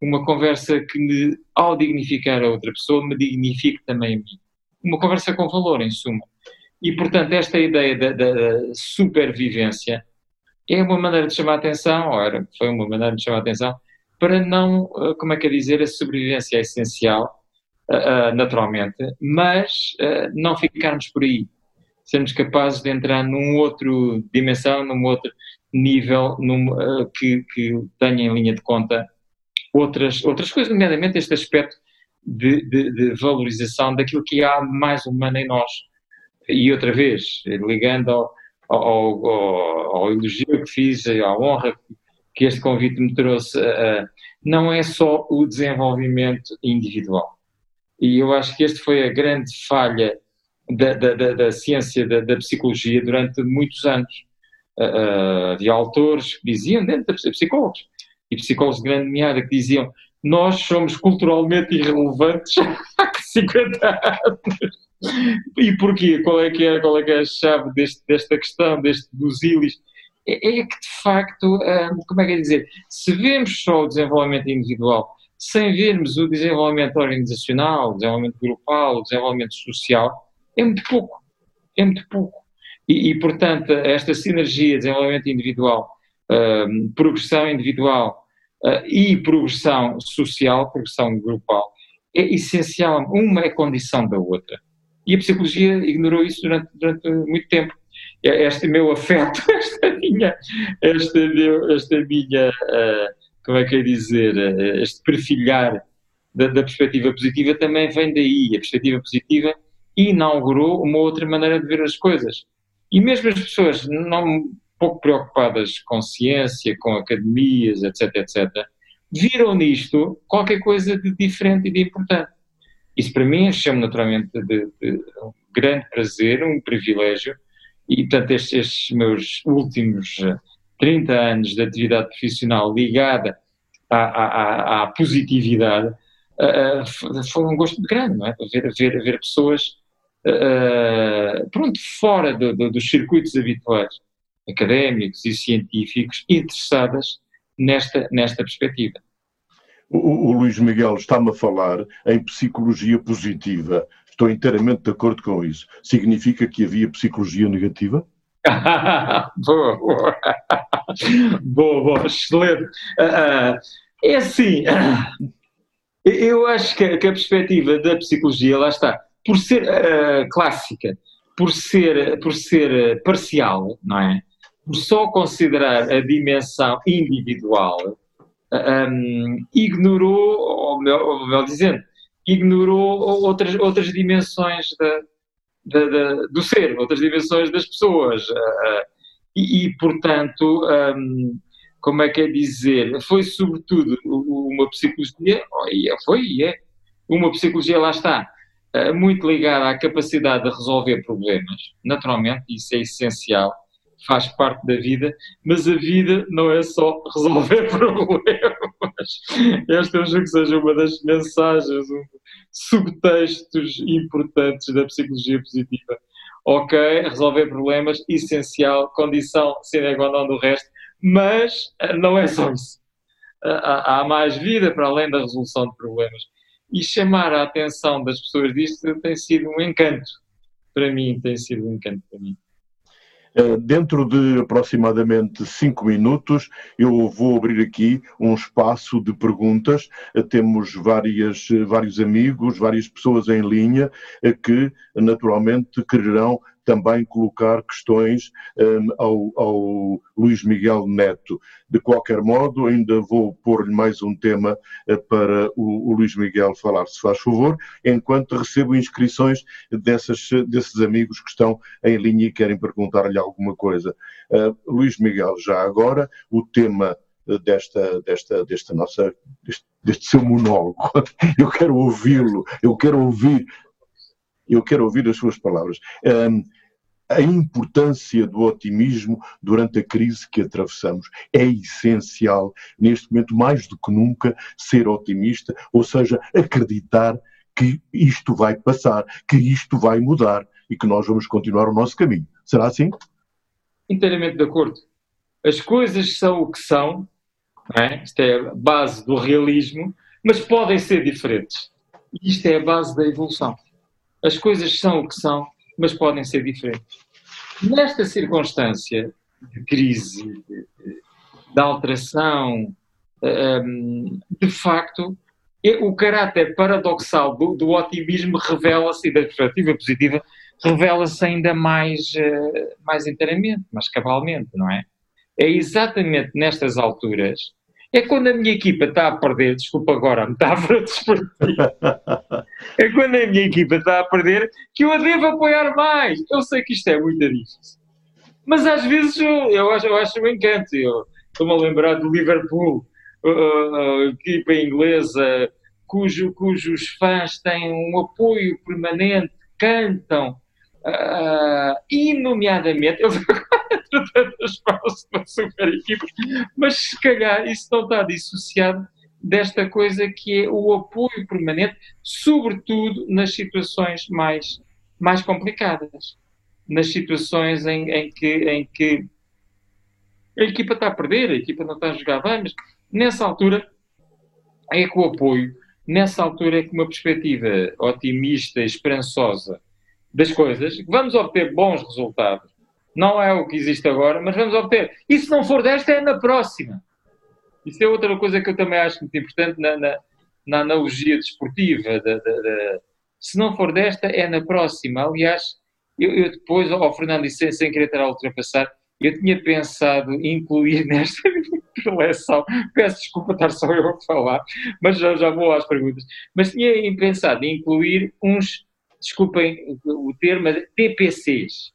S2: uma conversa que me, ao dignificar a outra pessoa, me dignifique também a mim. Uma conversa com valor, em suma. E, portanto, esta ideia da, da supervivência é uma maneira de chamar a atenção, era, foi uma maneira de chamar a atenção, para não, eh, como é que é dizer, a sobrevivência é essencial, uh, naturalmente, mas não ficarmos por aí. Sermos capazes de entrar num outro dimensão, num outro nível num, que, que tenha em linha de conta outras, outras coisas, nomeadamente este aspecto de, de, de, valorização daquilo que há mais humano em nós. E outra vez, ligando ao, ao, ao, ao elogio que fiz, à honra que este convite me trouxe, uh, não é só o desenvolvimento individual. E eu acho que este foi a grande falha da, da, da, da ciência da, da, psicologia durante muitos anos. Uh, autores que diziam, dentro da psicólogos, e psicólogos de grande meada que diziam nós somos culturalmente irrelevantes há 50 anos. E porquê? Qual é que é, qual é, que é a chave deste, desta questão, deste dos ilhos? É, é, que, de facto, hum, como é que é dizer, se vemos só o desenvolvimento individual, sem vermos o desenvolvimento organizacional, o desenvolvimento grupal, o desenvolvimento social, é muito pouco. É muito pouco. E, e portanto, esta sinergia de desenvolvimento individual uh, progressão individual uh, e progressão social, progressão grupal, é essencial. Uma é condição da outra. E a psicologia ignorou isso durante, durante muito tempo. Este meu afeto, esta minha, esta, meu, esta minha uh, como é que é dizer, uh, este perfilhar da, da, perspectiva positiva também vem daí. A perspectiva positiva inaugurou uma outra maneira de ver as coisas. E mesmo as pessoas não pouco preocupadas com ciência, com academias, etc., etc., viram nisto qualquer coisa de diferente e de importante. Isso para mim chama naturalmente de, de, um grande prazer, um privilégio, e portanto estes, estes, meus últimos 30 anos de atividade profissional ligada à, à, à positividade uh, foi um gosto grande, não é? Ver, ver, ver pessoas uh, pronto, fora do, do, dos circuitos habituais académicos e científicos interessadas nesta, nesta perspectiva.
S1: O, o Luís Miguel está-me a falar em psicologia positiva. Estou inteiramente de acordo com isso. Significa que havia psicologia negativa?
S2: boa, boa. boa, boa, excelente. Uh, é assim, uh, eu acho que, que, a perspectiva da psicologia, lá está, por ser clássica, por ser, por ser parcial, não é? Só considerar a dimensão individual, um, ignorou, ou melhor, dizendo, ignorou outras, outras dimensões da, da, da, do ser, outras dimensões das pessoas. Uh, e, e, portanto, um, como é que é dizer, foi sobretudo uma psicologia, foi e é, uma psicologia, lá está, uh, muito ligada à capacidade de resolver problemas, naturalmente, isso é essencial, faz parte da vida, mas a vida não é só resolver problemas. Esta eu julgo que seja uma das mensagens, um, subtextos importantes da psicologia positiva. Ok, resolver problemas, essencial, condição sine qua do resto, mas eh, não é só isso. Há mais vida para além da resolução de problemas. E chamar a atenção das pessoas disto tem sido um encanto. Para mim, tem sido um encanto para mim.
S1: Eh, dentro de aproximadamente cinco minutos, eu vou abrir aqui um espaço de perguntas. Eh, temos várias, eh, vários amigos, várias pessoas em linha que, naturalmente, quererão também colocar questões um, ao, ao, Luís Miguel Neto. De qualquer modo, ainda vou pôr-lhe mais um tema uh, para o, o, Luís Miguel falar, se faz favor, enquanto recebo inscrições dessas, desses amigos que estão em linha e querem perguntar-lhe alguma coisa. Uh, Luís Miguel, já agora, o tema uh, desta, desta, desta nossa, deste, deste seu monólogo. Eu quero ouvi-lo, eu quero ouvir eu quero ouvir as suas palavras. Um, a importância do otimismo durante a crise que atravessamos. É essencial, neste momento, mais do que nunca, ser otimista, ou seja, acreditar que isto vai passar, que isto vai mudar e que nós vamos continuar o nosso caminho. Será assim?
S2: Inteiramente de acordo. As coisas são o que são, é? isto é a base do realismo, mas podem ser diferentes. Isto é a base da evolução. As coisas são o que são, mas podem ser diferentes. Nesta circunstância de crise, de, alteração, um, de facto, o caráter paradoxal do, do otimismo revela-se, e da perspectiva positiva, revela-se ainda mais, uh, mais inteiramente, mais cabalmente, não é? É exatamente nestas alturas é quando a minha equipa está a perder, desculpa agora a metáfora desportiva, é quando a minha equipa está a perder que eu a devo apoiar mais. Eu sei que isto é muito difícil. Mas às vezes eu, eu, acho, eu acho um encanto. Estou-me a lembrar do Liverpool, a equipa inglesa, cujo, cujos fãs têm um apoio permanente, cantam, uh, e nomeadamente, eu tantas pausas para super equipas, mas se calhar isso não está dissociado desta coisa que é o apoio permanente, sobretudo nas situações mais, mais complicadas, nas situações em, em, que, em que a equipa está a perder, a equipa não está a jogar bem, mas nessa altura é que o apoio, nessa altura é que uma perspectiva otimista, esperançosa das coisas, vamos obter bons resultados, não é o que existe agora, mas vamos obter. E se não for desta, é na próxima. Isso é outra coisa que eu também acho muito importante na, na, na analogia desportiva. De, de, de, se não for desta, é na próxima. Aliás, eu, eu depois, ao Fernando, e sem, sem querer estar a ultrapassar, eu tinha pensado incluir nesta preleção, peço desculpa estar só eu a falar, mas já, já vou às perguntas, mas tinha pensado em incluir uns, desculpem o termo, TPCs,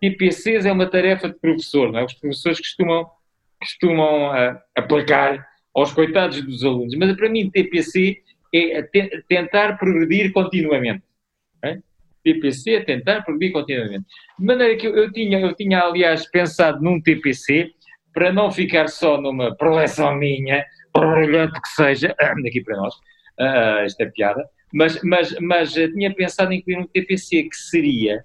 S2: TPCs é uma tarefa de professor, não é? Os professores costumam, costumam uh, aplicar aos coitados dos alunos, mas para mim TPC é te tentar progredir continuamente. É? TPC é tentar progredir continuamente. De maneira que eu, eu, tinha, eu tinha, aliás, pensado num TPC para não ficar só numa preleção minha, brilhante que seja, daqui para nós, uh, esta é piada, mas, mas, mas tinha pensado em incluir um TPC que seria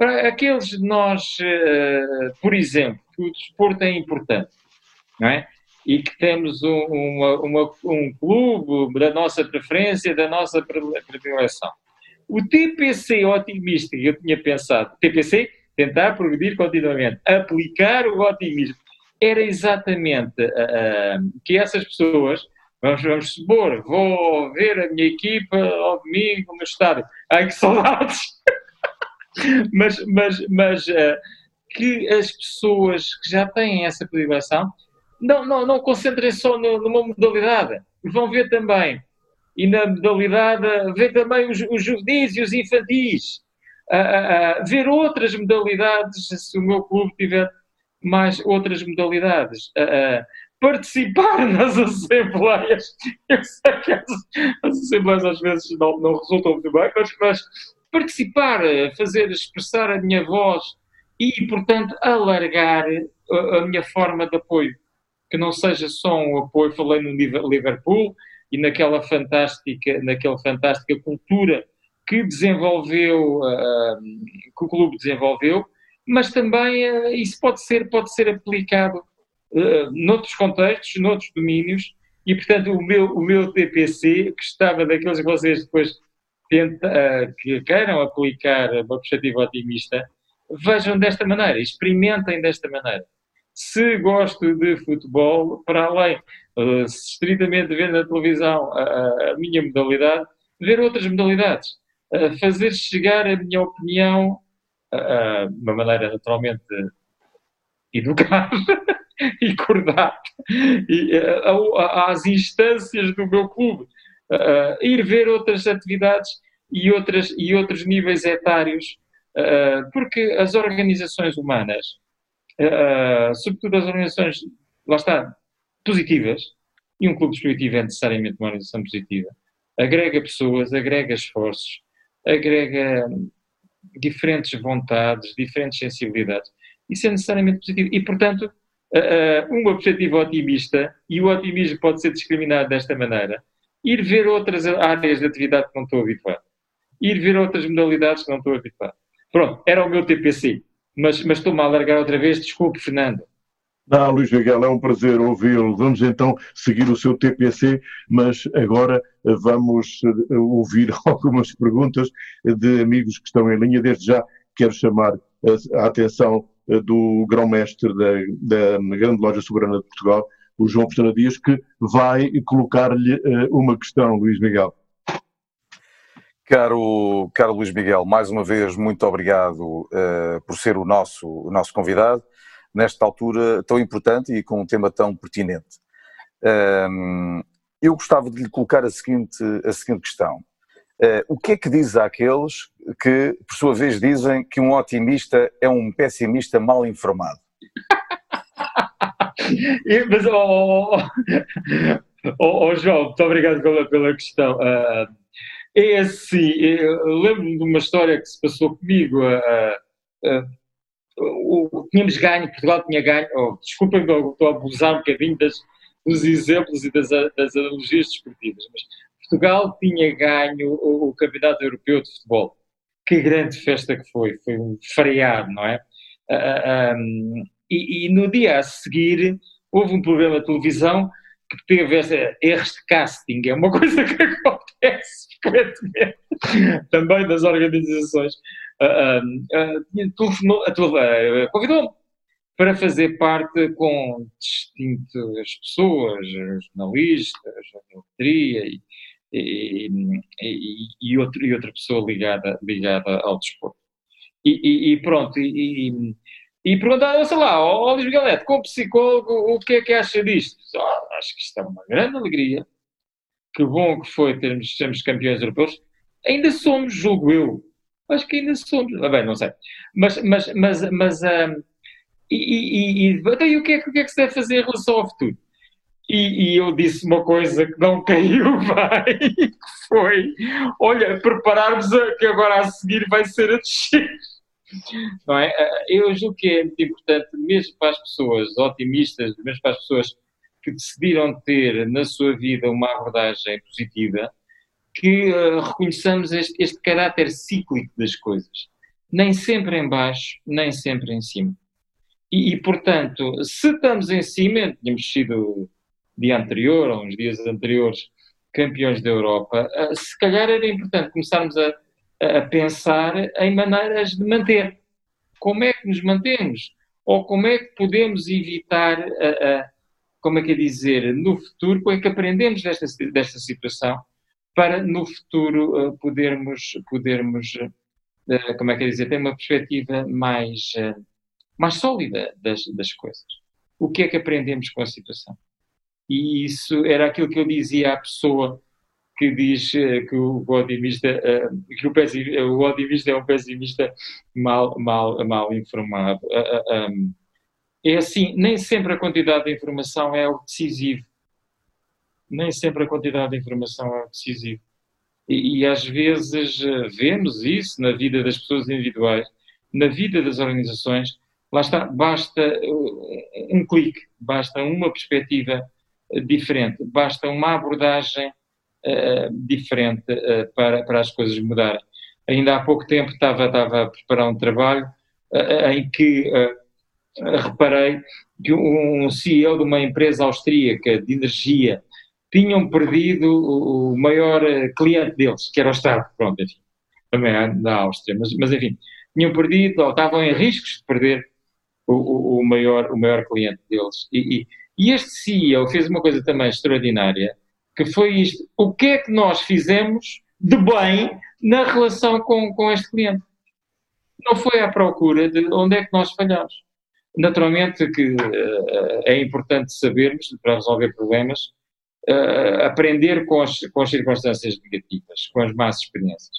S2: para aqueles de nós, uh, por exemplo, que o desporto é importante, não é? E que temos um, uma, uma, um clube da nossa preferência, da nossa predileção. O TPC otimista que eu tinha pensado, TPC, tentar progredir continuamente, aplicar o otimismo, era exatamente uh, que essas pessoas, vamos, vamos supor, vou ver a minha equipa ao domingo no estádio, ai que saudades! mas, mas, mas uh, que as pessoas que já têm essa predileção não, não, não concentrem só no, numa modalidade, vão ver também, e na modalidade, ver também os, os juvenis e os infantis, uh, uh, ver outras modalidades, se o meu clube tiver mais outras modalidades, participar nas assembleias. Eu sei que as, as assembleias às vezes não, não resultam muito bem, mas, mas participar, fazer expressar a minha voz e, portanto, alargar a, a minha forma de apoio. que não seja só um apoio, falei no Liverpool e naquela fantástica, naquela fantástica cultura que desenvolveu, uh, que o clube desenvolveu, mas também uh, isso pode ser, pode ser aplicado uh, noutros contextos, noutros domínios, e portanto o meu, o meu TPC, que estava daqueles que vocês depois tenta, uh, que queiram aplicar uma perspectiva otimista, vejam desta maneira, experimentem desta maneira. Se gosto de futebol, para além, uh, estritamente ver na televisão a, a minha modalidade, ver outras modalidades, uh, fazer chegar a minha opinião de uma maneira naturalmente educada e cordato e, às instâncias do meu clube uh, ir ver outras atividades e, outras, e outros níveis etários, uh, porque as organizações humanas, uh, sobretudo as organizações, lá está, positivas, e um clube esportivo é necessariamente uma organização positiva, agrega pessoas, agrega esforços, agrega diferentes vontades, diferentes sensibilidades. Isso é necessariamente positivo. E, portanto, uma perspectiva otimista, e o otimismo pode ser discriminado desta maneira, ir ver outras áreas de atividade que não estou habituado, ir ver outras modalidades que não estou habituado. Pronto, era o meu TPC, mas, mas estou-me a alargar outra vez, desculpe, Fernando.
S1: Não, Luís Miguel, é um prazer ouvi-lo. Vamos então seguir o seu TPC, mas agora eh, vamos eh, ouvir algumas perguntas de amigos que estão em linha. Desde já quero chamar a atenção eh, do grão-mestre da, da Grande Loja Soberana de Portugal, o João Pestana Dias, que vai colocar-lhe uh, uma questão, Luís Miguel.
S3: Caro, caro Luís Miguel, mais uma vez muito obrigado uh, por ser o nosso, o nosso convidado nesta altura tão importante e com um tema tão pertinente. Uh, eu gostava de lhe colocar a seguinte, a seguinte questão. Uh, o que é que diz àqueles que, por sua vez, dizem que um otimista é um pessimista mal informado?
S2: mas, oh, oh, oh, João, muito obrigado pela, pela questão. Uh, é assim, lembro-me de uma história que se passou comigo. Uh, uh, tínhamos ganho, Portugal tinha ganho, oh, desculpem, estou a abusar um bocadinho das, dos exemplos e das, das analogias desportivas, mas Portugal tinha ganho o, o Campeonato Europeu de Futebol. Que grande festa que foi, foi um feriado, não é? Uh, um, e, e, no dia a seguir houve um programa de televisão que teve erros de casting, é uma coisa que acontece frequentemente também nas organizações. Uh, uh, uh, Convidou-me para fazer parte com distintas pessoas, jornalistas, jornalistas e, e, e, e, outro, e outra pessoa ligada, ligada ao desporto. E, e pronto, e, e perguntaram, sei lá, ó Luís Miguel como psicólogo, o que é que acha disto? Oh, acho que isto é uma grande alegria. Que bom que foi termos, sermos campeões europeus. Ainda somos, julgo eu. Acho que ainda somos. Ah, bem, não sei. Mas, mas, mas, mas um, e, e, e, então, e o, que é, o que é que se deve fazer em relação ao futuro? E, e, eu disse uma coisa que não caiu bem, que foi, olha, prepararmos a, que agora a seguir vai ser a descer. Não é? Eh, eu julgo que é muito importante, mesmo para as pessoas otimistas, mesmo para as pessoas que decidiram ter na sua vida uma abordagem positiva, que uh, reconheçamos este, este caráter cíclico das coisas. Nem sempre em baixo, nem sempre em cima. E, e, portanto, se estamos em cima, tínhamos sido dia anterior, ou uns dias anteriores, campeões da Europa, uh, se calhar era importante começarmos a, a pensar em maneiras de manter. Como é que nos mantemos? Ou como é que podemos evitar, a, a, como é que é dizer, no futuro, como é que aprendemos desta, desta situação para no futuro uh, podermos, podermos uh, como é que é dizer, ter uma perspectiva mais, mais sólida das, das coisas. O que é que aprendemos com a situação? E isso era aquilo que eu dizia à pessoa que diz eh, que o otimista, eh, que o, pessimista, o otimista é um pessimista mal, mal, mal informado. Eh, é assim, nem sempre a quantidade de informação é o decisivo. Nem sempre a quantidade de informação é o decisivo. E, e às vezes vemos isso na vida das pessoas individuais, na vida das organizações, lá está, basta um clique, basta uma perspectiva diferente, basta uma abordagem uh, diferente uh, para, para as coisas mudarem. Ainda há pouco tempo estava, estava a preparar um trabalho uh, em que reparei que um CEO de uma empresa austríaca de energia tinham perdido o maior cliente deles, que era o Estado, pronto, enfim, também é da Áustria, mas, mas enfim, tinham perdido, ou estavam em riscos de perder o, o, maior, o maior cliente deles. E, e, e este CEO fez uma coisa também extraordinária, que foi isto. O que é que nós fizemos de bem na relação com, com este cliente? Não foi à procura de onde é que nós falhamos. Naturalmente que uh, é importante sabermos, para resolver problemas, uh, aprender com as, com as circunstâncias negativas, com as más experiências.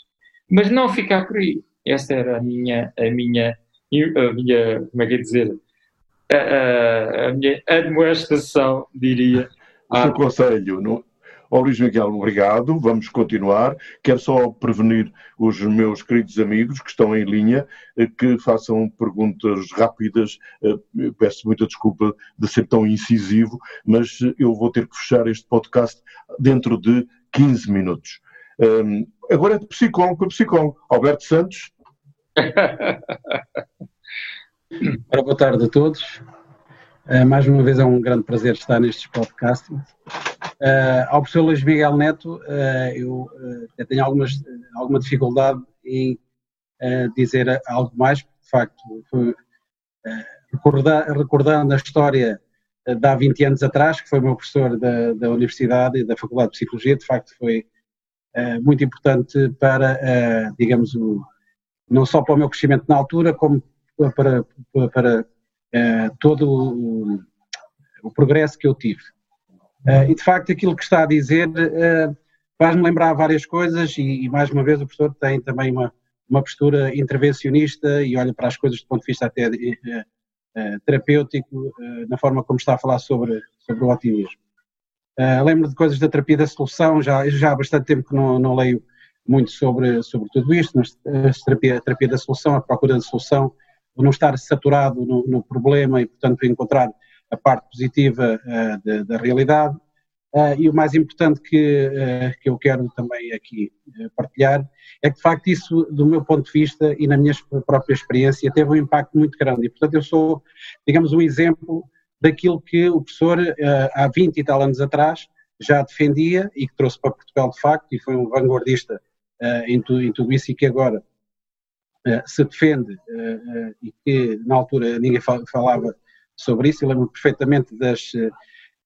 S2: Mas não ficar por aí. Essa era a minha, a minha a minha, como é que é dizer, a, a, a minha admoestação, diria.
S1: O seu conselho, no... Luís Miguel, obrigado. Vamos continuar. Quero só prevenir os meus queridos amigos que estão em linha eh, que façam perguntas rápidas. Eh, peço muita desculpa de ser tão incisivo, mas eu vou ter que fechar este podcast dentro de 15 minutos. Um, agora é de psicólogo para psicólogo. Alberto Santos.
S4: Ora, boa tarde a todos. Uh, mais uma vez é um grande prazer estar nestes podcasts. Uh, ao professor Luís Miguel Neto, uh, eu tenho algumas, alguma dificuldade em dizer algo mais, de facto, foi, recordar, recordando a história de há 20 anos atrás, que foi meu professor da, da Universidade e da Faculdade de Psicologia, de facto foi muito importante para, digamos, o, não só para o meu crescimento na altura, como para, para, uh, todo o, o, progresso que eu tive. Uh, e de facto aquilo que está a dizer uh, faz-me lembrar várias coisas e, e, mais uma vez o professor tem também uma, uma postura intervencionista e olha para as coisas do ponto de vista até terapêutico, na forma como está a falar sobre, sobre o otimismo. lembro de coisas da terapia da solução, já, já há bastante tempo que não, não leio muito sobre, sobre tudo isto, mas a terapia, a terapia da solução, a procura da solução, não estar saturado no, no problema e, portanto, encontrar a parte positiva uh, de, da realidade. Uh, e o mais importante que, uh, que eu quero também aqui partilhar é que, de facto, isso, do meu ponto de vista e na minha própria experiência, teve um impacto muito grande. E, portanto, eu sou, digamos, um exemplo daquilo que o professor, há 20 e tal anos atrás, já defendia e que trouxe para Portugal, de facto, e foi um vanguardista em, tu, em tudo isso e que agora eh, se defende eh, eh, e que na altura ninguém falava sobre isso, eu lembro perfeitamente das,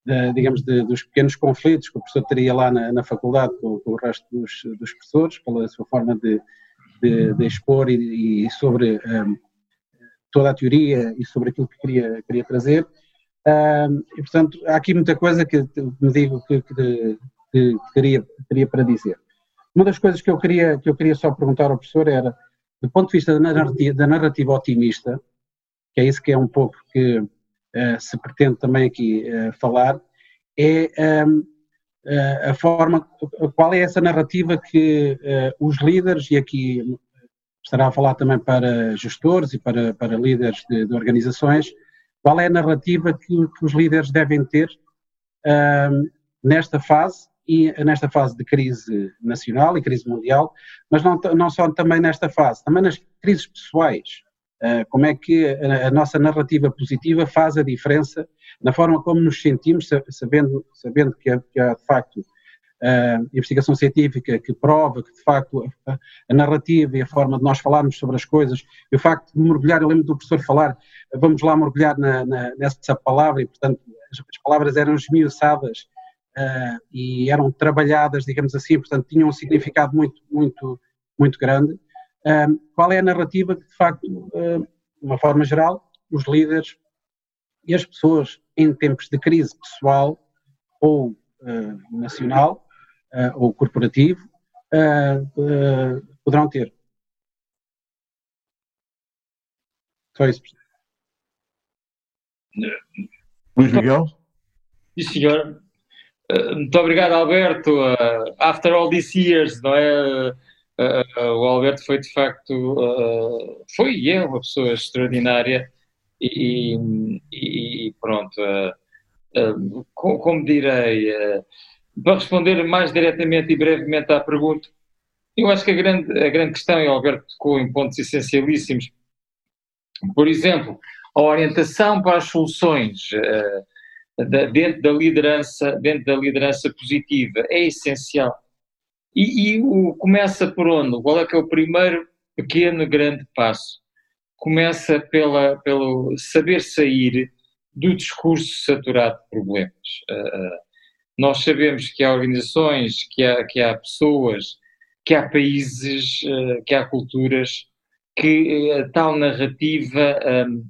S4: de, digamos, de, dos pequenos conflitos que o professor teria lá na, na faculdade com, com, o resto dos, dos, professores, pela sua forma de, de, expor e, e sobre um, toda a teoria e sobre aquilo que queria, queria trazer. Um, e, portanto, há aqui muita coisa que me digo que, que, que, queria para dizer. Uma das coisas que eu queria, que eu queria só perguntar ao professor era do ponto de vista da narrativa, da narrativa otimista, que é isso que é um pouco que uh, se pretende também aqui uh, falar, é um, uh, eh, a forma, qual é essa narrativa que os líderes, e aqui estará a falar também para gestores e para, para líderes de, de organizações, qual é a narrativa que, que os líderes devem ter nesta fase e nesta fase de crise nacional e crise mundial, mas não, não só também nesta fase, também nas crises pessoais. Uh, como é que a, nossa narrativa positiva faz a diferença na forma como nos sentimos, sabendo, sabendo que, há, que há de facto uh, investigação científica que prova que de facto a, a, narrativa e a forma de nós falarmos sobre as coisas, e o facto de mergulhar, eu lembro do professor falar, vamos lá mergulhar na, na, nessa palavra, e portanto as, as palavras eram esmiuçadas uh, e eram trabalhadas, digamos assim, portanto tinham um significado muito, muito, muito grande. Uh, qual é a narrativa que, de facto, uh, de uma forma geral, os líderes e as pessoas em tempos de crise pessoal ou nacional ou corporativo poderão ter? Só isso.
S1: Luís Miguel?
S2: Sim, senhor. Eh, muito obrigado, Alberto. Uh, after all these years, não é? Uh, o Alberto foi de facto, foi e é uma pessoa extraordinária e, e, e pronto, uh, uh, como direi, para responder mais diretamente e brevemente à pergunta, eu acho que a grande, a grande questão, e o Alberto tocou em pontos essencialíssimos, por exemplo, a orientação para as soluções uh, da, dentro da liderança, dentro da liderança positiva é essencial. E, e o, começa por onde? Qual é que é o primeiro pequeno grande passo? Começa pela, pelo saber sair do discurso saturado de problemas. Uh, nós sabemos que há organizações, que há, que há pessoas, que há países, uh, que há culturas que a tal narrativa um,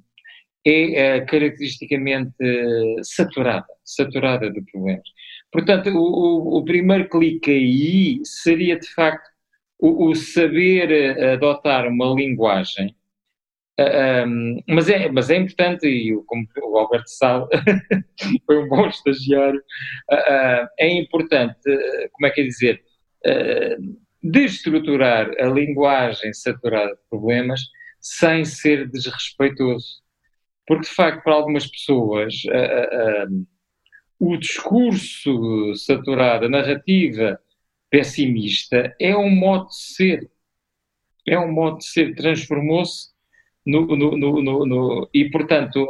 S2: é uh, caracteristicamente saturada, saturada de problemas. Portanto, o, o, o, primeiro clique aí seria de facto o, o saber adotar uma linguagem um, mas, é, mas é importante, e como o Alberto sabe, foi um bom estagiário, uh, é importante, como é que é dizer, uh, destruturar a linguagem saturada de problemas sem ser desrespeitoso. Porque, de facto, para algumas pessoas, uh, o discurso saturado, a narrativa pessimista, é um modo de ser. É um modo de ser. Transformou-se no, no, no, no, e, portanto,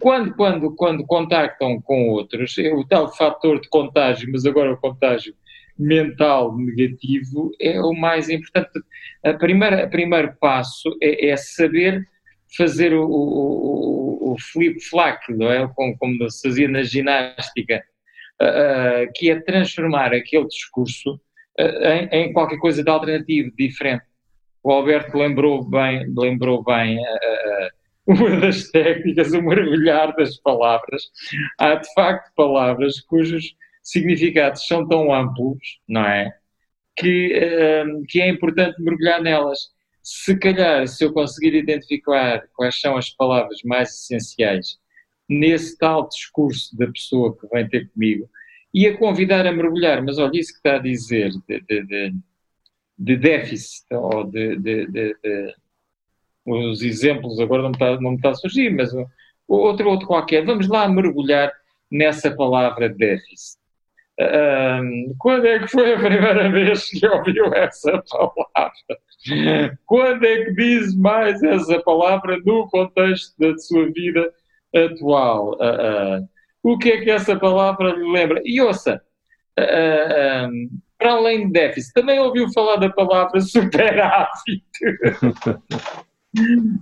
S2: quando, quando, quando contactam com outros, é o tal fator de contágio, mas agora o contágio mental negativo, é o mais importante. A primeira, o primeiro passo é, é saber fazer o, o, não é? Como, como, se fazia na ginástica, uh, que é transformar aquele discurso uh, em, em qualquer coisa de alternativo, diferente o Alberto lembrou bem, lembrou bem uma das técnicas, o mergulhar das palavras. Há de facto palavras cujos significados são tão amplos, não é? Que, que é importante mergulhar nelas. Se calhar, se eu conseguir identificar quais são as palavras mais essenciais nesse tal discurso da pessoa que vem ter comigo, e a convidar a mergulhar, mas olha, isso que está a dizer de, de, de de déficit ou de, de, os exemplos agora não me está, não me está a surgir, mas outro, outro qualquer. Vamos lá mergulhar nessa palavra déficit. Um, quando é que foi a primeira vez que ouviu essa palavra? Quando é que diz mais essa palavra no contexto da sua vida atual? Uh, uh, o que é que essa palavra lhe lembra? E ouça, uh, um, para além de déficit, também ouviu falar da palavra superávit.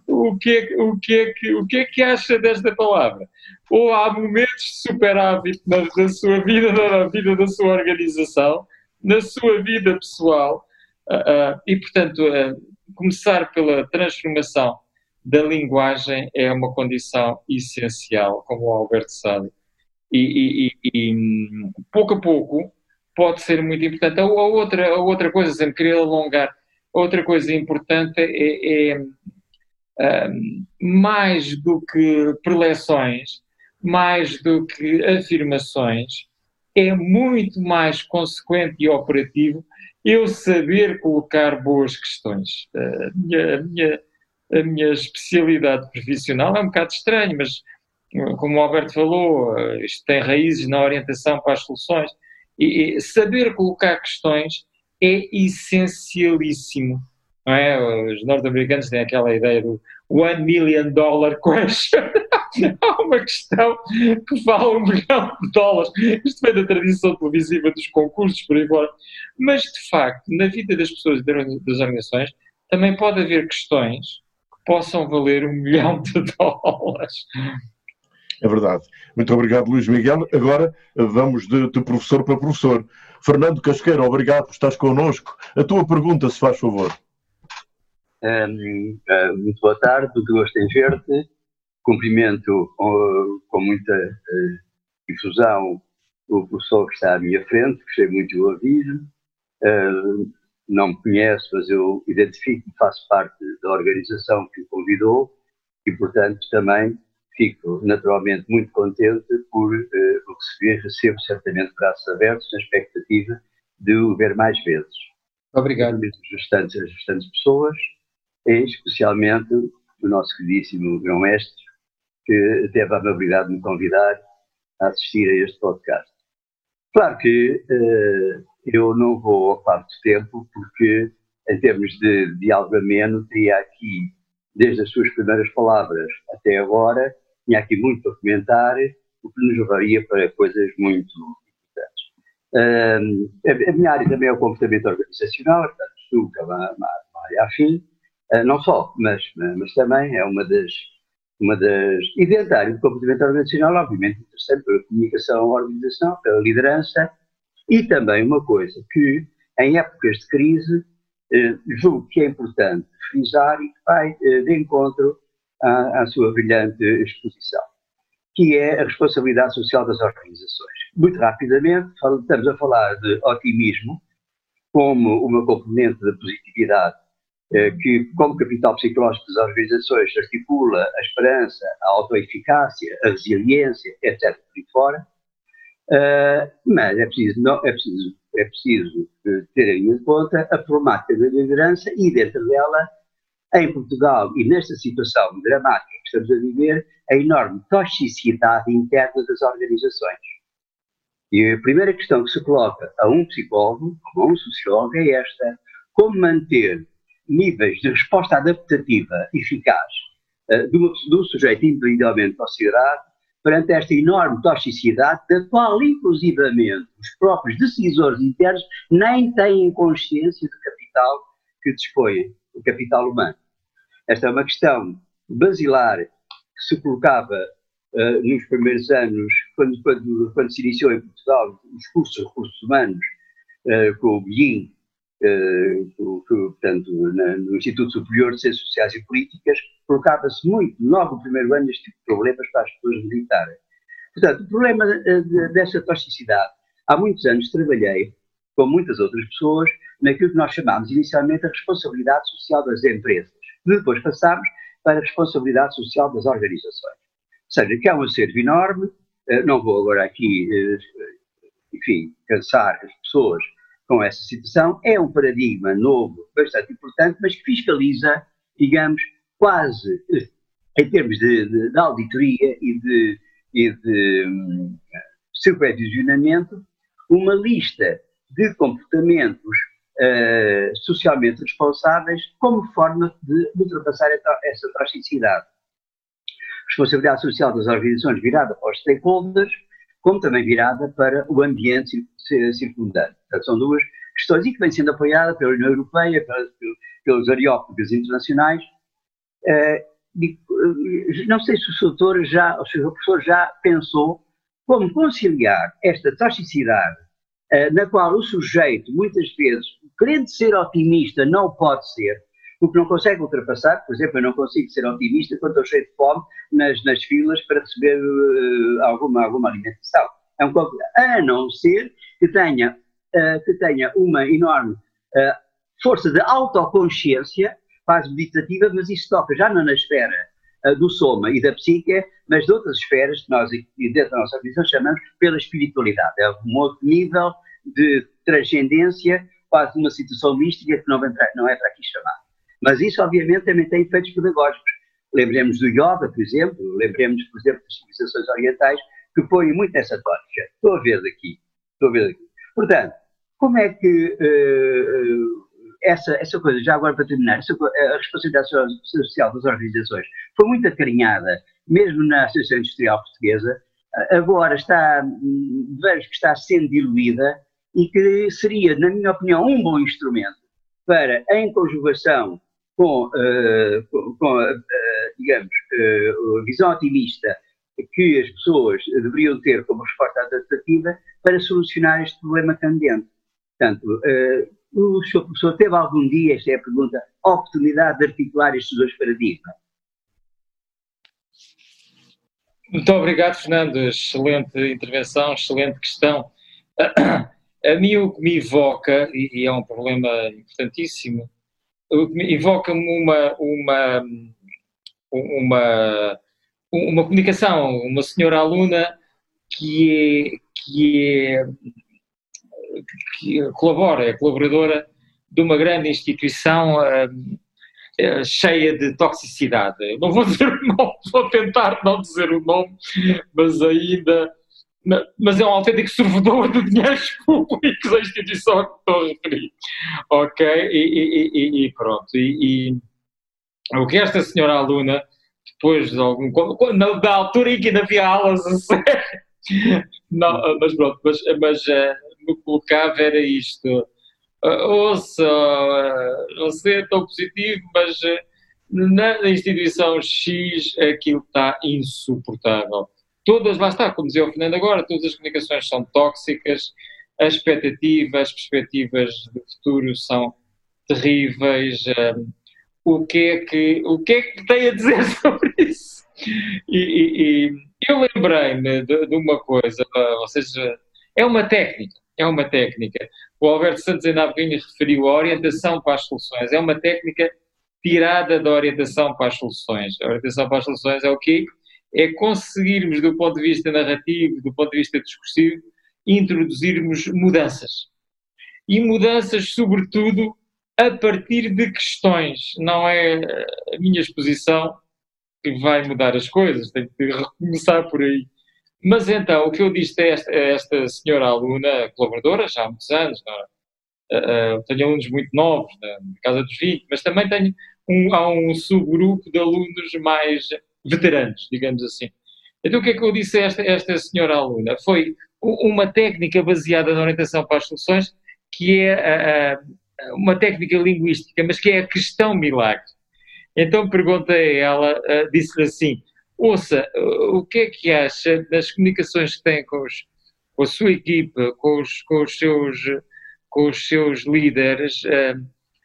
S2: o, que o, que o que é que acha desta palavra? Ou há momentos de superávit na, na sua vida, na vida da sua organização, na sua vida pessoal, uh, uh, e portanto, uh, começar pela transformação da linguagem é uma condição essencial, como o Alberto sabe. E, e, e, e pouco a pouco, pode ser muito importante. A, outra, a outra coisa, sempre queria alongar, outra coisa importante é, é mais do que preleções, mais do que afirmações, é muito mais consequente e operativo eu saber colocar boas questões. A minha, a minha, a minha especialidade profissional é um bocado estranho, mas como o Alberto falou, isto tem raízes na orientação para as soluções. E, saber colocar questões é essencialíssimo. Não é? Os norte-americanos têm aquela ideia do one million dollar question. Há uma questão que vale um milhão de dólares. Isto vem da tradição televisiva dos concursos, por aí fora. Mas, de facto, na vida das pessoas e das organizações, também pode haver questões que possam valer um milhão de dólares.
S1: É verdade. Muito obrigado, Luís Miguel. Agora vamos de, de professor para professor. Fernando Casqueiro, obrigado por estares connosco. A tua pergunta, se faz favor.
S5: Um, uh, muito boa tarde, muito gosto em ver-te. Cumprimento uh, com muita uh, difusão o professor que está à minha frente, gostei muito de ouvir. não me conhece, mas eu identifico que faço parte da organização que o convidou e, portanto, também fico naturalmente muito contente por o receber, recebo certamente braços abertos na expectativa de o ver mais vezes.
S2: Obrigado.
S5: As restantes, as restantes pessoas, especialmente o nosso queridíssimo grão-mestre, que teve a amabilidade de me convidar a assistir a este podcast. Claro que uh, eu não vou ocupar muito tempo, porque em termos de diálogo ameno, teria aqui, desde as suas primeiras palavras até agora, tinha aqui muito para comentar, o que nos levaria para coisas muito importantes. Uh, a, minha área também é o comportamento organizacional, portanto, é uma, uma, uma área afim, não só, mas, mas também é uma das uma das. E do comportamento organizacional, obviamente, interessante pela comunicação organizacional, pela liderança, e também uma coisa que, em épocas de crise, eh, julgo que é importante frisar e que vai eh, de encontro à, à, sua brilhante exposição, que é a responsabilidade social das organizações. Muito rapidamente, estamos a falar de otimismo como uma componente da positividade eh, que, como capital psicológico das organizações, articula a esperança, a autoeficácia, a resiliência, etc. por fora, uh, mas é preciso, não, é preciso, é preciso eh, ter em conta a problemática da liderança e, dentro dela, em Portugal e nesta situação dramática que estamos a viver, a enorme toxicidade interna das organizações. E a primeira questão que se coloca a um psicólogo, a um sociólogo, é esta: como manter níveis de resposta adaptativa eficaz uh, do, do sujeito individualmente considerado perante esta enorme toxicidade, da qual, inclusivamente, os próprios decisores internos nem têm consciência do capital que dispõem, o capital humano. Esta é uma questão basilar que se colocava uh, nos primeiros anos, quando, quando, quando, se iniciou em Portugal os cursos de recursos humanos, uh, com o BIM, que, portanto, no Instituto Superior de Ciências Sociais e Políticas, colocava-se muito, logo no primeiro ano, este tipo de problemas para as pessoas meditarem. Portanto, o problema eh, de, dessa toxicidade, há muitos anos trabalhei, com muitas outras pessoas, naquilo que nós chamámos inicialmente a responsabilidade social das empresas. Depois passámos para a responsabilidade social das organizações. Ou seja, que é um acervo enorme, eh, não vou agora aqui, eh, enfim, cansar as pessoas com essa situação. É um paradigma novo, bastante importante, mas que fiscaliza, digamos, quase eh, em termos de, de, de auditoria e de, e de um, supervisionamento, uma lista de comportamentos uh, socialmente responsáveis como forma de ultrapassar essa toxicidade. Responsabilidade social das organizações virada para os stakeholders, como também virada para o ambiente circundante. Portanto, são duas questões e que vem sendo apoiada pela União Europeia, pelos, areópagos internacionais. Uh, não sei se o doutor já, o professor já pensou como conciliar esta toxicidade uh, na qual o sujeito, muitas vezes, querendo ser otimista, não pode ser, porque não consegue ultrapassar. Por exemplo, eu não consigo ser otimista quando estou cheio de fome nas, nas filas para receber uh, alguma, alguma alimentação. É um, a não ser que tenha, uh, que tenha uma enorme uh, força de autoconsciência, quase meditativa, mas isso toca já não na esfera do soma e da psique, mas de outras esferas que nós, dentro da nossa visão, chamamos pela espiritualidade. É um outro nível de transcendência, quase uma situação mística que não, não é para aqui chamar. Mas isso, obviamente, também tem efeitos pedagógicos. Lembremos do yoga, por exemplo, lembremos, por exemplo, das civilizações orientais, que põem muito nessa tónica. Estou a ver daqui. Estou a ver daqui. Portanto, como é que uh, essa, essa coisa, já agora para terminar, essa, a responsabilidade social das organizações foi muito acarinhada, mesmo na Associação Industrial Portuguesa, agora está, vejo que está sendo diluída e que seria, na minha opinião, um bom instrumento para, em conjugação com, uh, com, com uh, digamos, uh, a visão otimista que as pessoas deveriam ter como resposta adaptativa para solucionar este problema candente. Portanto, o Sr. Professor teve algum dia, esta é a pergunta, a oportunidade de articular estes dois paradigmas?
S2: Muito obrigado, Fernando. Excelente intervenção, excelente questão. A mim o que me evoca, e é um problema importantíssimo, evoca-me uma, uma, uma, uma comunicação, uma senhora aluna que é, que é que colabora, é colaboradora de uma grande instituição, uh, cheia de toxicidade. Não vou dizer o nome, vou tentar não dizer o nome, mas ainda. Mas é um autêntico servidor de dinheiros públicos, a instituição que estou a referir. Ok? E, e, e, e pronto. E, o que esta senhora aluna, depois de algum. Na, da altura em que ainda havia aulas a sério. Não, mas pronto, mas, mas uh, me colocava era isto uh, ouça, uh, você é tão positivo, mas uh, na instituição X aquilo está insuportável. Todas, lá está, como dizia o Fernando agora, todas as comunicações são tóxicas, as expectativas, as perspectivas de futuro são terríveis. O que é que, o que, é que tem a dizer sobre isso? E, e, e eu lembrei-me de, de, uma coisa, ou seja, é uma técnica, é uma técnica. O Alberto Santos ainda há referiu a orientação para as soluções. É uma técnica tirada da orientação para as soluções. A orientação para as soluções é o quê? É conseguirmos, do ponto de vista narrativo, do ponto de vista discursivo, introduzirmos mudanças. E mudanças, sobretudo, a partir de questões. Não é a minha exposição que vai mudar as coisas, tenho que recomeçar por aí. Mas então, o que eu disse a esta, a esta senhora aluna, colaboradora, já há muitos anos, uh, uh, tenho alunos muito novos, na, casa dos 20, mas também tenho um, há um subgrupo de alunos mais veteranos, digamos assim. Então, o que é que eu disse a esta, esta senhora aluna? Foi uma técnica baseada na orientação para as soluções, que é uh, uma técnica linguística, mas que é a questão milagre. Então perguntei a ela, disse-lhe assim: ouça, o que é que acha das comunicações que tem com, os, com a sua equipa, com os, com os, seus, com os seus líderes, uh,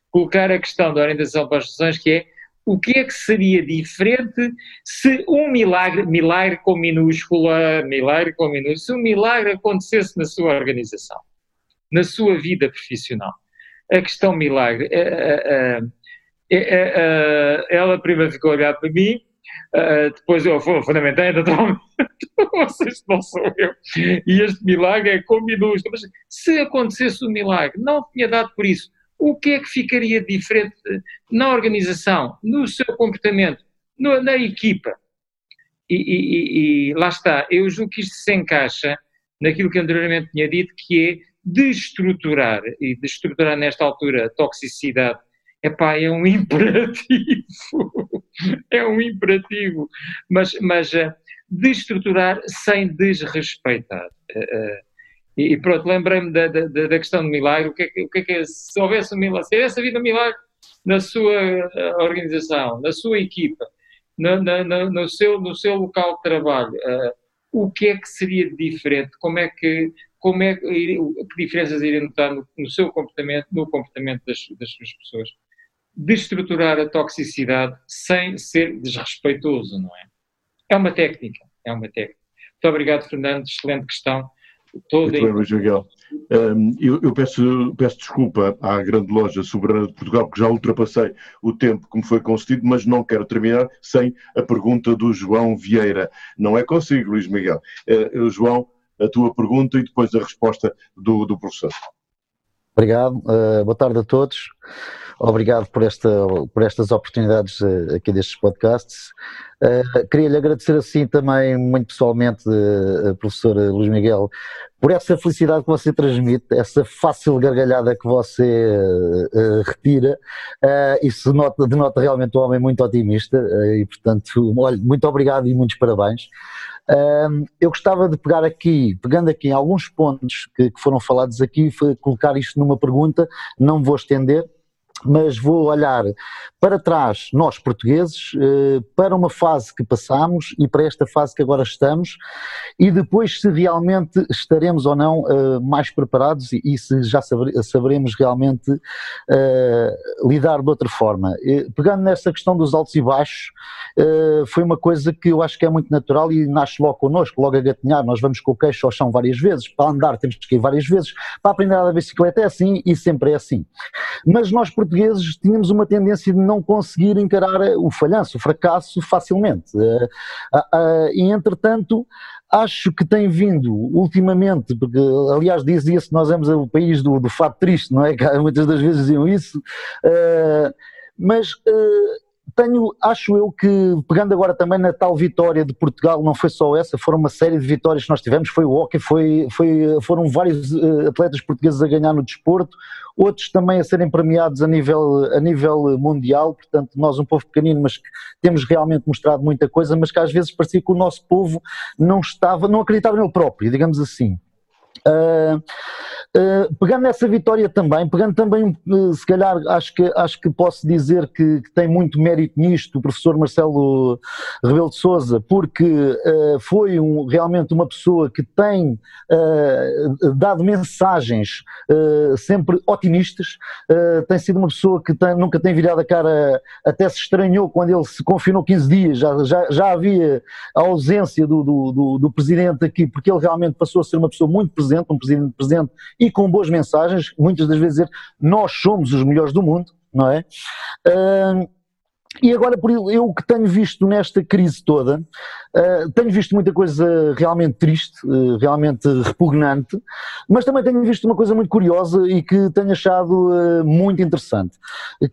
S2: colocar a questão da orientação para as soluções, que é o que é que seria diferente se um milagre, milagre com minúscula, milagre com minúscula, se um milagre acontecesse na sua organização, na sua vida profissional. A questão milagre, uh, uh, ela primeiro ficou a olhar para mim, Uh, depois eu fundamentei naturalmente, vocês não sou eu. E este milagre é como minúsculo. Mas se acontecesse o um milagre, não tinha dado por isso, o que é que ficaria diferente na organização, no seu comportamento, na equipa? E, e, e, lá está, eu julgo que isto se encaixa naquilo que anteriormente tinha dito, que é destruturar, e destruturar nesta altura a toxicidade epá, é um imperativo, é um imperativo, mas, mas uh, destruturar sem desrespeitar. Uh, e pronto, lembrei-me da, da, da, questão do milagre, o que, é o que é que é, se houvesse um milagre, se tivesse havido um milagre na sua organização, na sua equipa, no, no, no, seu, no seu local de trabalho, o que é que seria diferente? Como é que, como é que, diferenças iriam notar no, no, seu comportamento, no comportamento das, das suas pessoas? destruturar a toxicidade sem ser desrespeitoso, não é? É uma técnica, é uma técnica. Muito obrigado, Fernando, excelente questão.
S1: Todo Muito bem, Luís Miguel. Um, eu, eu peço, peço, desculpa à grande loja soberana de Portugal, porque já ultrapassei o tempo que me foi concedido, mas não quero terminar sem a pergunta do João Vieira. Não é consigo, Luís Miguel. Uh, João, a tua pergunta e depois a resposta do, do professor.
S6: Obrigado, uh, boa tarde a todos. Obrigado por, esta, por estas oportunidades uh, aqui destes podcasts. Uh, Queria-lhe agradecer assim também, muito pessoalmente, uh, professor Luís Miguel, por essa felicidade que você transmite, essa fácil gargalhada que você retira. isso nota, denota realmente um homem muito otimista e, portanto, olha, muito obrigado e muitos parabéns eu gostava de pegar aqui, pegando aqui em alguns pontos que, que foram falados aqui, colocar isto numa pergunta, não vou estender, mas vou olhar para trás, nós portugueses, eh, para uma fase que passamos e para esta fase que agora estamos, e depois se realmente estaremos ou não eh, mais preparados e se já saberemos realmente eh, lidar de outra forma. Pegando nessa questão dos altos e baixos, foi uma coisa que eu acho que é muito natural e nasce logo connosco, logo a gatinhar, nós vamos com o queixo ao chão várias vezes, para andar temos que ir várias vezes, para aprender a bicicleta é assim e sempre é assim. Mas nós portugueses portugueses tínhamos uma tendência de não conseguir encarar o falhanço, o fracasso facilmente. Eh, e entretanto, acho que tem vindo ultimamente, porque aliás dizia-se que nós éramos o país do, do fato triste, não é? Muitas das vezes diziam isso. Uh, mas tenho, acho eu que, pegando agora também na tal vitória de Portugal, não foi só essa, foram uma série de vitórias que nós tivemos, foi o hockey, foi, foi, foram vários uh, atletas portugueses a ganhar no desporto, outros também a serem premiados a nível, a nível mundial, portanto nós um povo pequenino, mas que temos realmente mostrado muita coisa, mas que às vezes parecia que o nosso povo não estava, não acreditava nele próprio, digamos assim. Uh, uh, pegando nessa vitória também, pegando também, uh, se calhar, acho que, acho que posso dizer que, que, tem muito mérito nisto o professor Marcelo Rebelo de Souza, porque foi um, realmente uma pessoa que tem dado mensagens sempre otimistas, tem sido uma pessoa que tem, nunca tem virado a cara, até se estranhou quando ele se confinou 15 dias, já, já, já havia a ausência do, do, do, do presidente aqui, porque ele realmente passou a ser uma pessoa muito presente um presidente presente e com boas mensagens, muitas das vezes dizer nós somos os melhores do mundo, não é? Uh, e agora, por eu que tenho visto nesta crise toda, uh, tenho visto muita coisa realmente triste, uh, realmente repugnante, mas também tenho visto uma coisa muito curiosa e que tenho achado uh, muito interessante.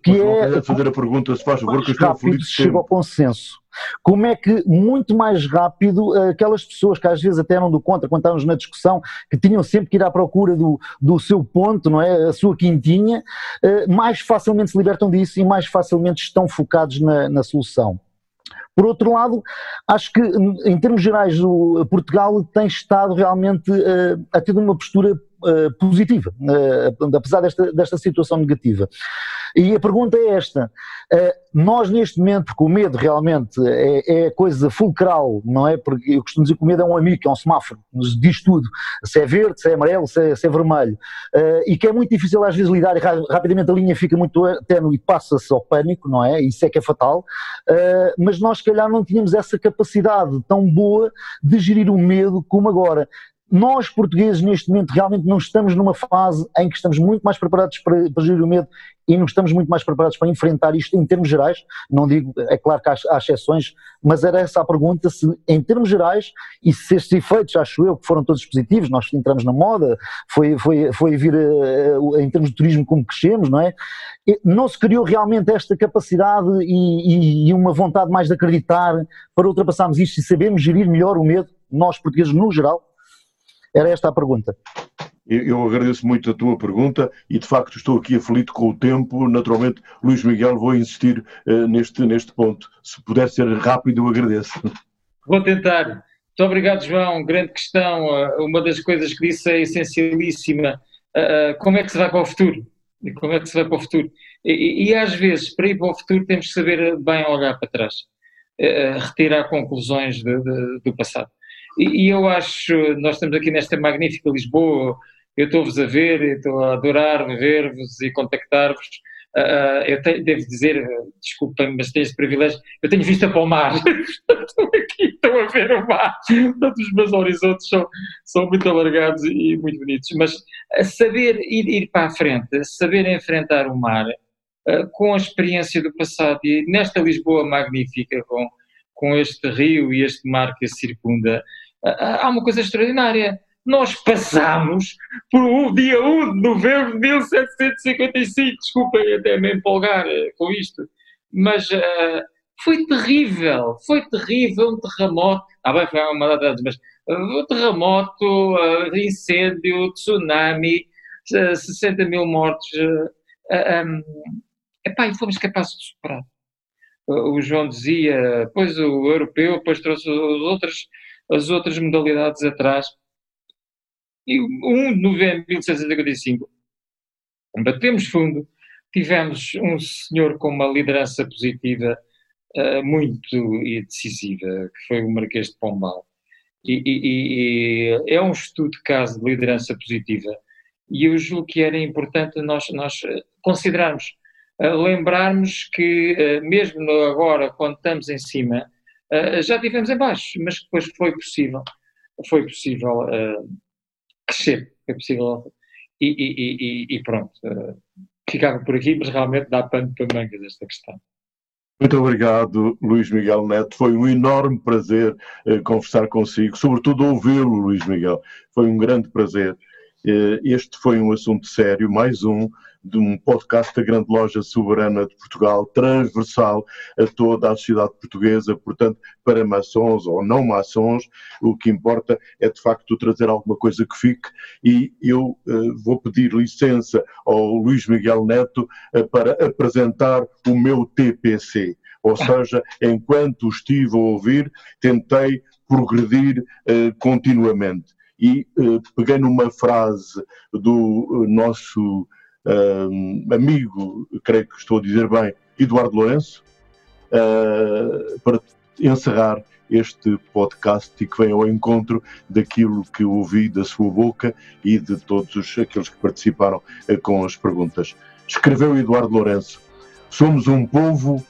S6: Que
S1: mas é. fazer a pergunta, se faz favor, que
S6: eu rápido se chega ao consenso. Como é que muito mais rápido aquelas pessoas que às vezes até eram do contra, quando estávamos na discussão, que tinham sempre que ir à procura do, do seu ponto, não é? A sua quintinha, eh, mais facilmente se libertam disso e mais facilmente estão focados na, na solução. Por outro lado, acho que em termos gerais o Portugal tem estado realmente uh, a ter uma postura positiva, uh, apesar desta, desta situação negativa. E a pergunta é esta: uh, nós neste momento, porque o medo realmente é, é coisa fulcral, não é? Porque eu costumo dizer que o medo é um amigo, é um semáforo, nos diz tudo, se é verde, se é amarelo, se é, se é vermelho, e que é muito difícil às vezes lidar e rapidamente a linha fica muito ténue e passa-se ao pânico, não é? Isso é que é fatal, mas nós se calhar não tínhamos essa capacidade tão boa de gerir o medo como agora nós, portugueses, neste momento, realmente não estamos numa fase em que estamos muito mais preparados para, para gerir o medo e não estamos muito mais preparados para enfrentar isto em termos gerais. Não digo, é claro que há, há exceções, mas era essa a pergunta: se em termos gerais, e se estes efeitos, acho eu, que foram todos positivos, nós entramos na moda, foi, foi, foi vir uh, em termos de turismo como crescemos, não é? Não se criou realmente esta capacidade e, e uma vontade mais de acreditar para ultrapassarmos isto e sabermos gerir melhor o medo, nós portugueses no geral? Era esta a pergunta.
S1: Eu agradeço muito a tua pergunta e de facto estou aqui aflito com o tempo. Naturalmente, Luís Miguel, vou insistir uh, neste, neste ponto. Se puder ser rápido, eu agradeço.
S2: Vou tentar. Muito obrigado, João. Grande questão. Uh, uma das coisas que disse é essencialíssima. Uh, como é que se vai para o futuro? Como é que se vai para o futuro? E, e, às vezes, para ir para o futuro, temos que saber bem olhar para trás, retirar conclusões de, de, do passado. E, e, eu acho, nós estamos aqui nesta magnífica Lisboa, eu estou-vos a ver, estou a adorar ver-vos e contactar-vos. Uh, eu tenho, devo dizer, desculpem, mas tenho esse privilégio, eu tenho vista para o mar. estou aqui, estou a ver o mar. Portanto, os meus horizontes são, são muito alargados e muito bonitos. Mas saber ir, ir para a frente, saber enfrentar o mar, uh, com a experiência do passado e nesta Lisboa magnífica, com, com este rio e este mar que a circunda, há uma coisa extraordinária nós passamos por o dia 1 de novembro de 1755. Desculpem até me empolgar uh, com isto, mas uh, foi terrível, foi terrível, um terremoto. Ah, bem, foi uma data antes, mas uh, um terremoto, incêndio, tsunami, 60 mil mortos. Um, epá, e fomos capazes de superar. O João dizia, pois o europeu, depois trouxe as outras, as outras modalidades atrás e 1 de novembro de 1755, batemos fundo, tivemos um senhor com uma liderança positiva uh, muito decisiva, que foi o Marquês de Pombal. E, e, e, é um estudo de caso de liderança positiva. E eu julgo que era importante nós, nós considerarmos, uh, lembrarmos que, uh, mesmo agora, quando estamos em cima, já tivemos em baixo, mas depois foi possível, foi possível crescer, é possível. E, e, e, e pronto, uh, ficava por aqui, mas realmente dá pano para mangas esta questão.
S1: Muito obrigado, Luís Miguel Neto. Foi um enorme prazer uh, conversar consigo, sobretudo ouvi-lo, Luís Miguel. Foi um grande prazer. Uh, este foi um assunto sério, mais um, de um podcast da Grande Loja Soberana de Portugal, transversal a toda a sociedade portuguesa, portanto, para maçons ou não maçons, o que importa é de facto trazer alguma coisa que fique e eu uh, vou pedir licença ao Luís Miguel Neto uh, para apresentar o meu TPC. Ou seja, enquanto estive a ouvir, tentei progredir uh, continuamente. E peguei numa frase do nosso amigo, creio que estou a dizer bem, Eduardo Lourenço, para encerrar este podcast e que vem ao encontro daquilo que ouvi da sua boca e de todos aqueles que participaram com as perguntas. Escreveu Eduardo Lourenço: Somos um povo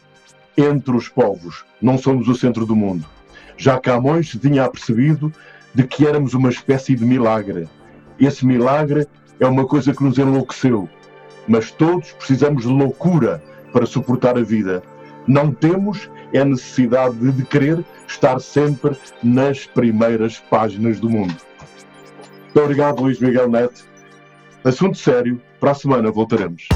S1: entre os povos, não somos o centro do mundo. Já Camões se tinha apercebido de que éramos uma espécie de milagre. Esse milagre é uma coisa que nos enlouqueceu, mas todos precisamos de loucura para suportar a vida. Não temos é a necessidade de querer estar sempre nas primeiras páginas do mundo. Muito obrigado, Luís Miguel Neto. Assunto sério, para a semana voltaremos.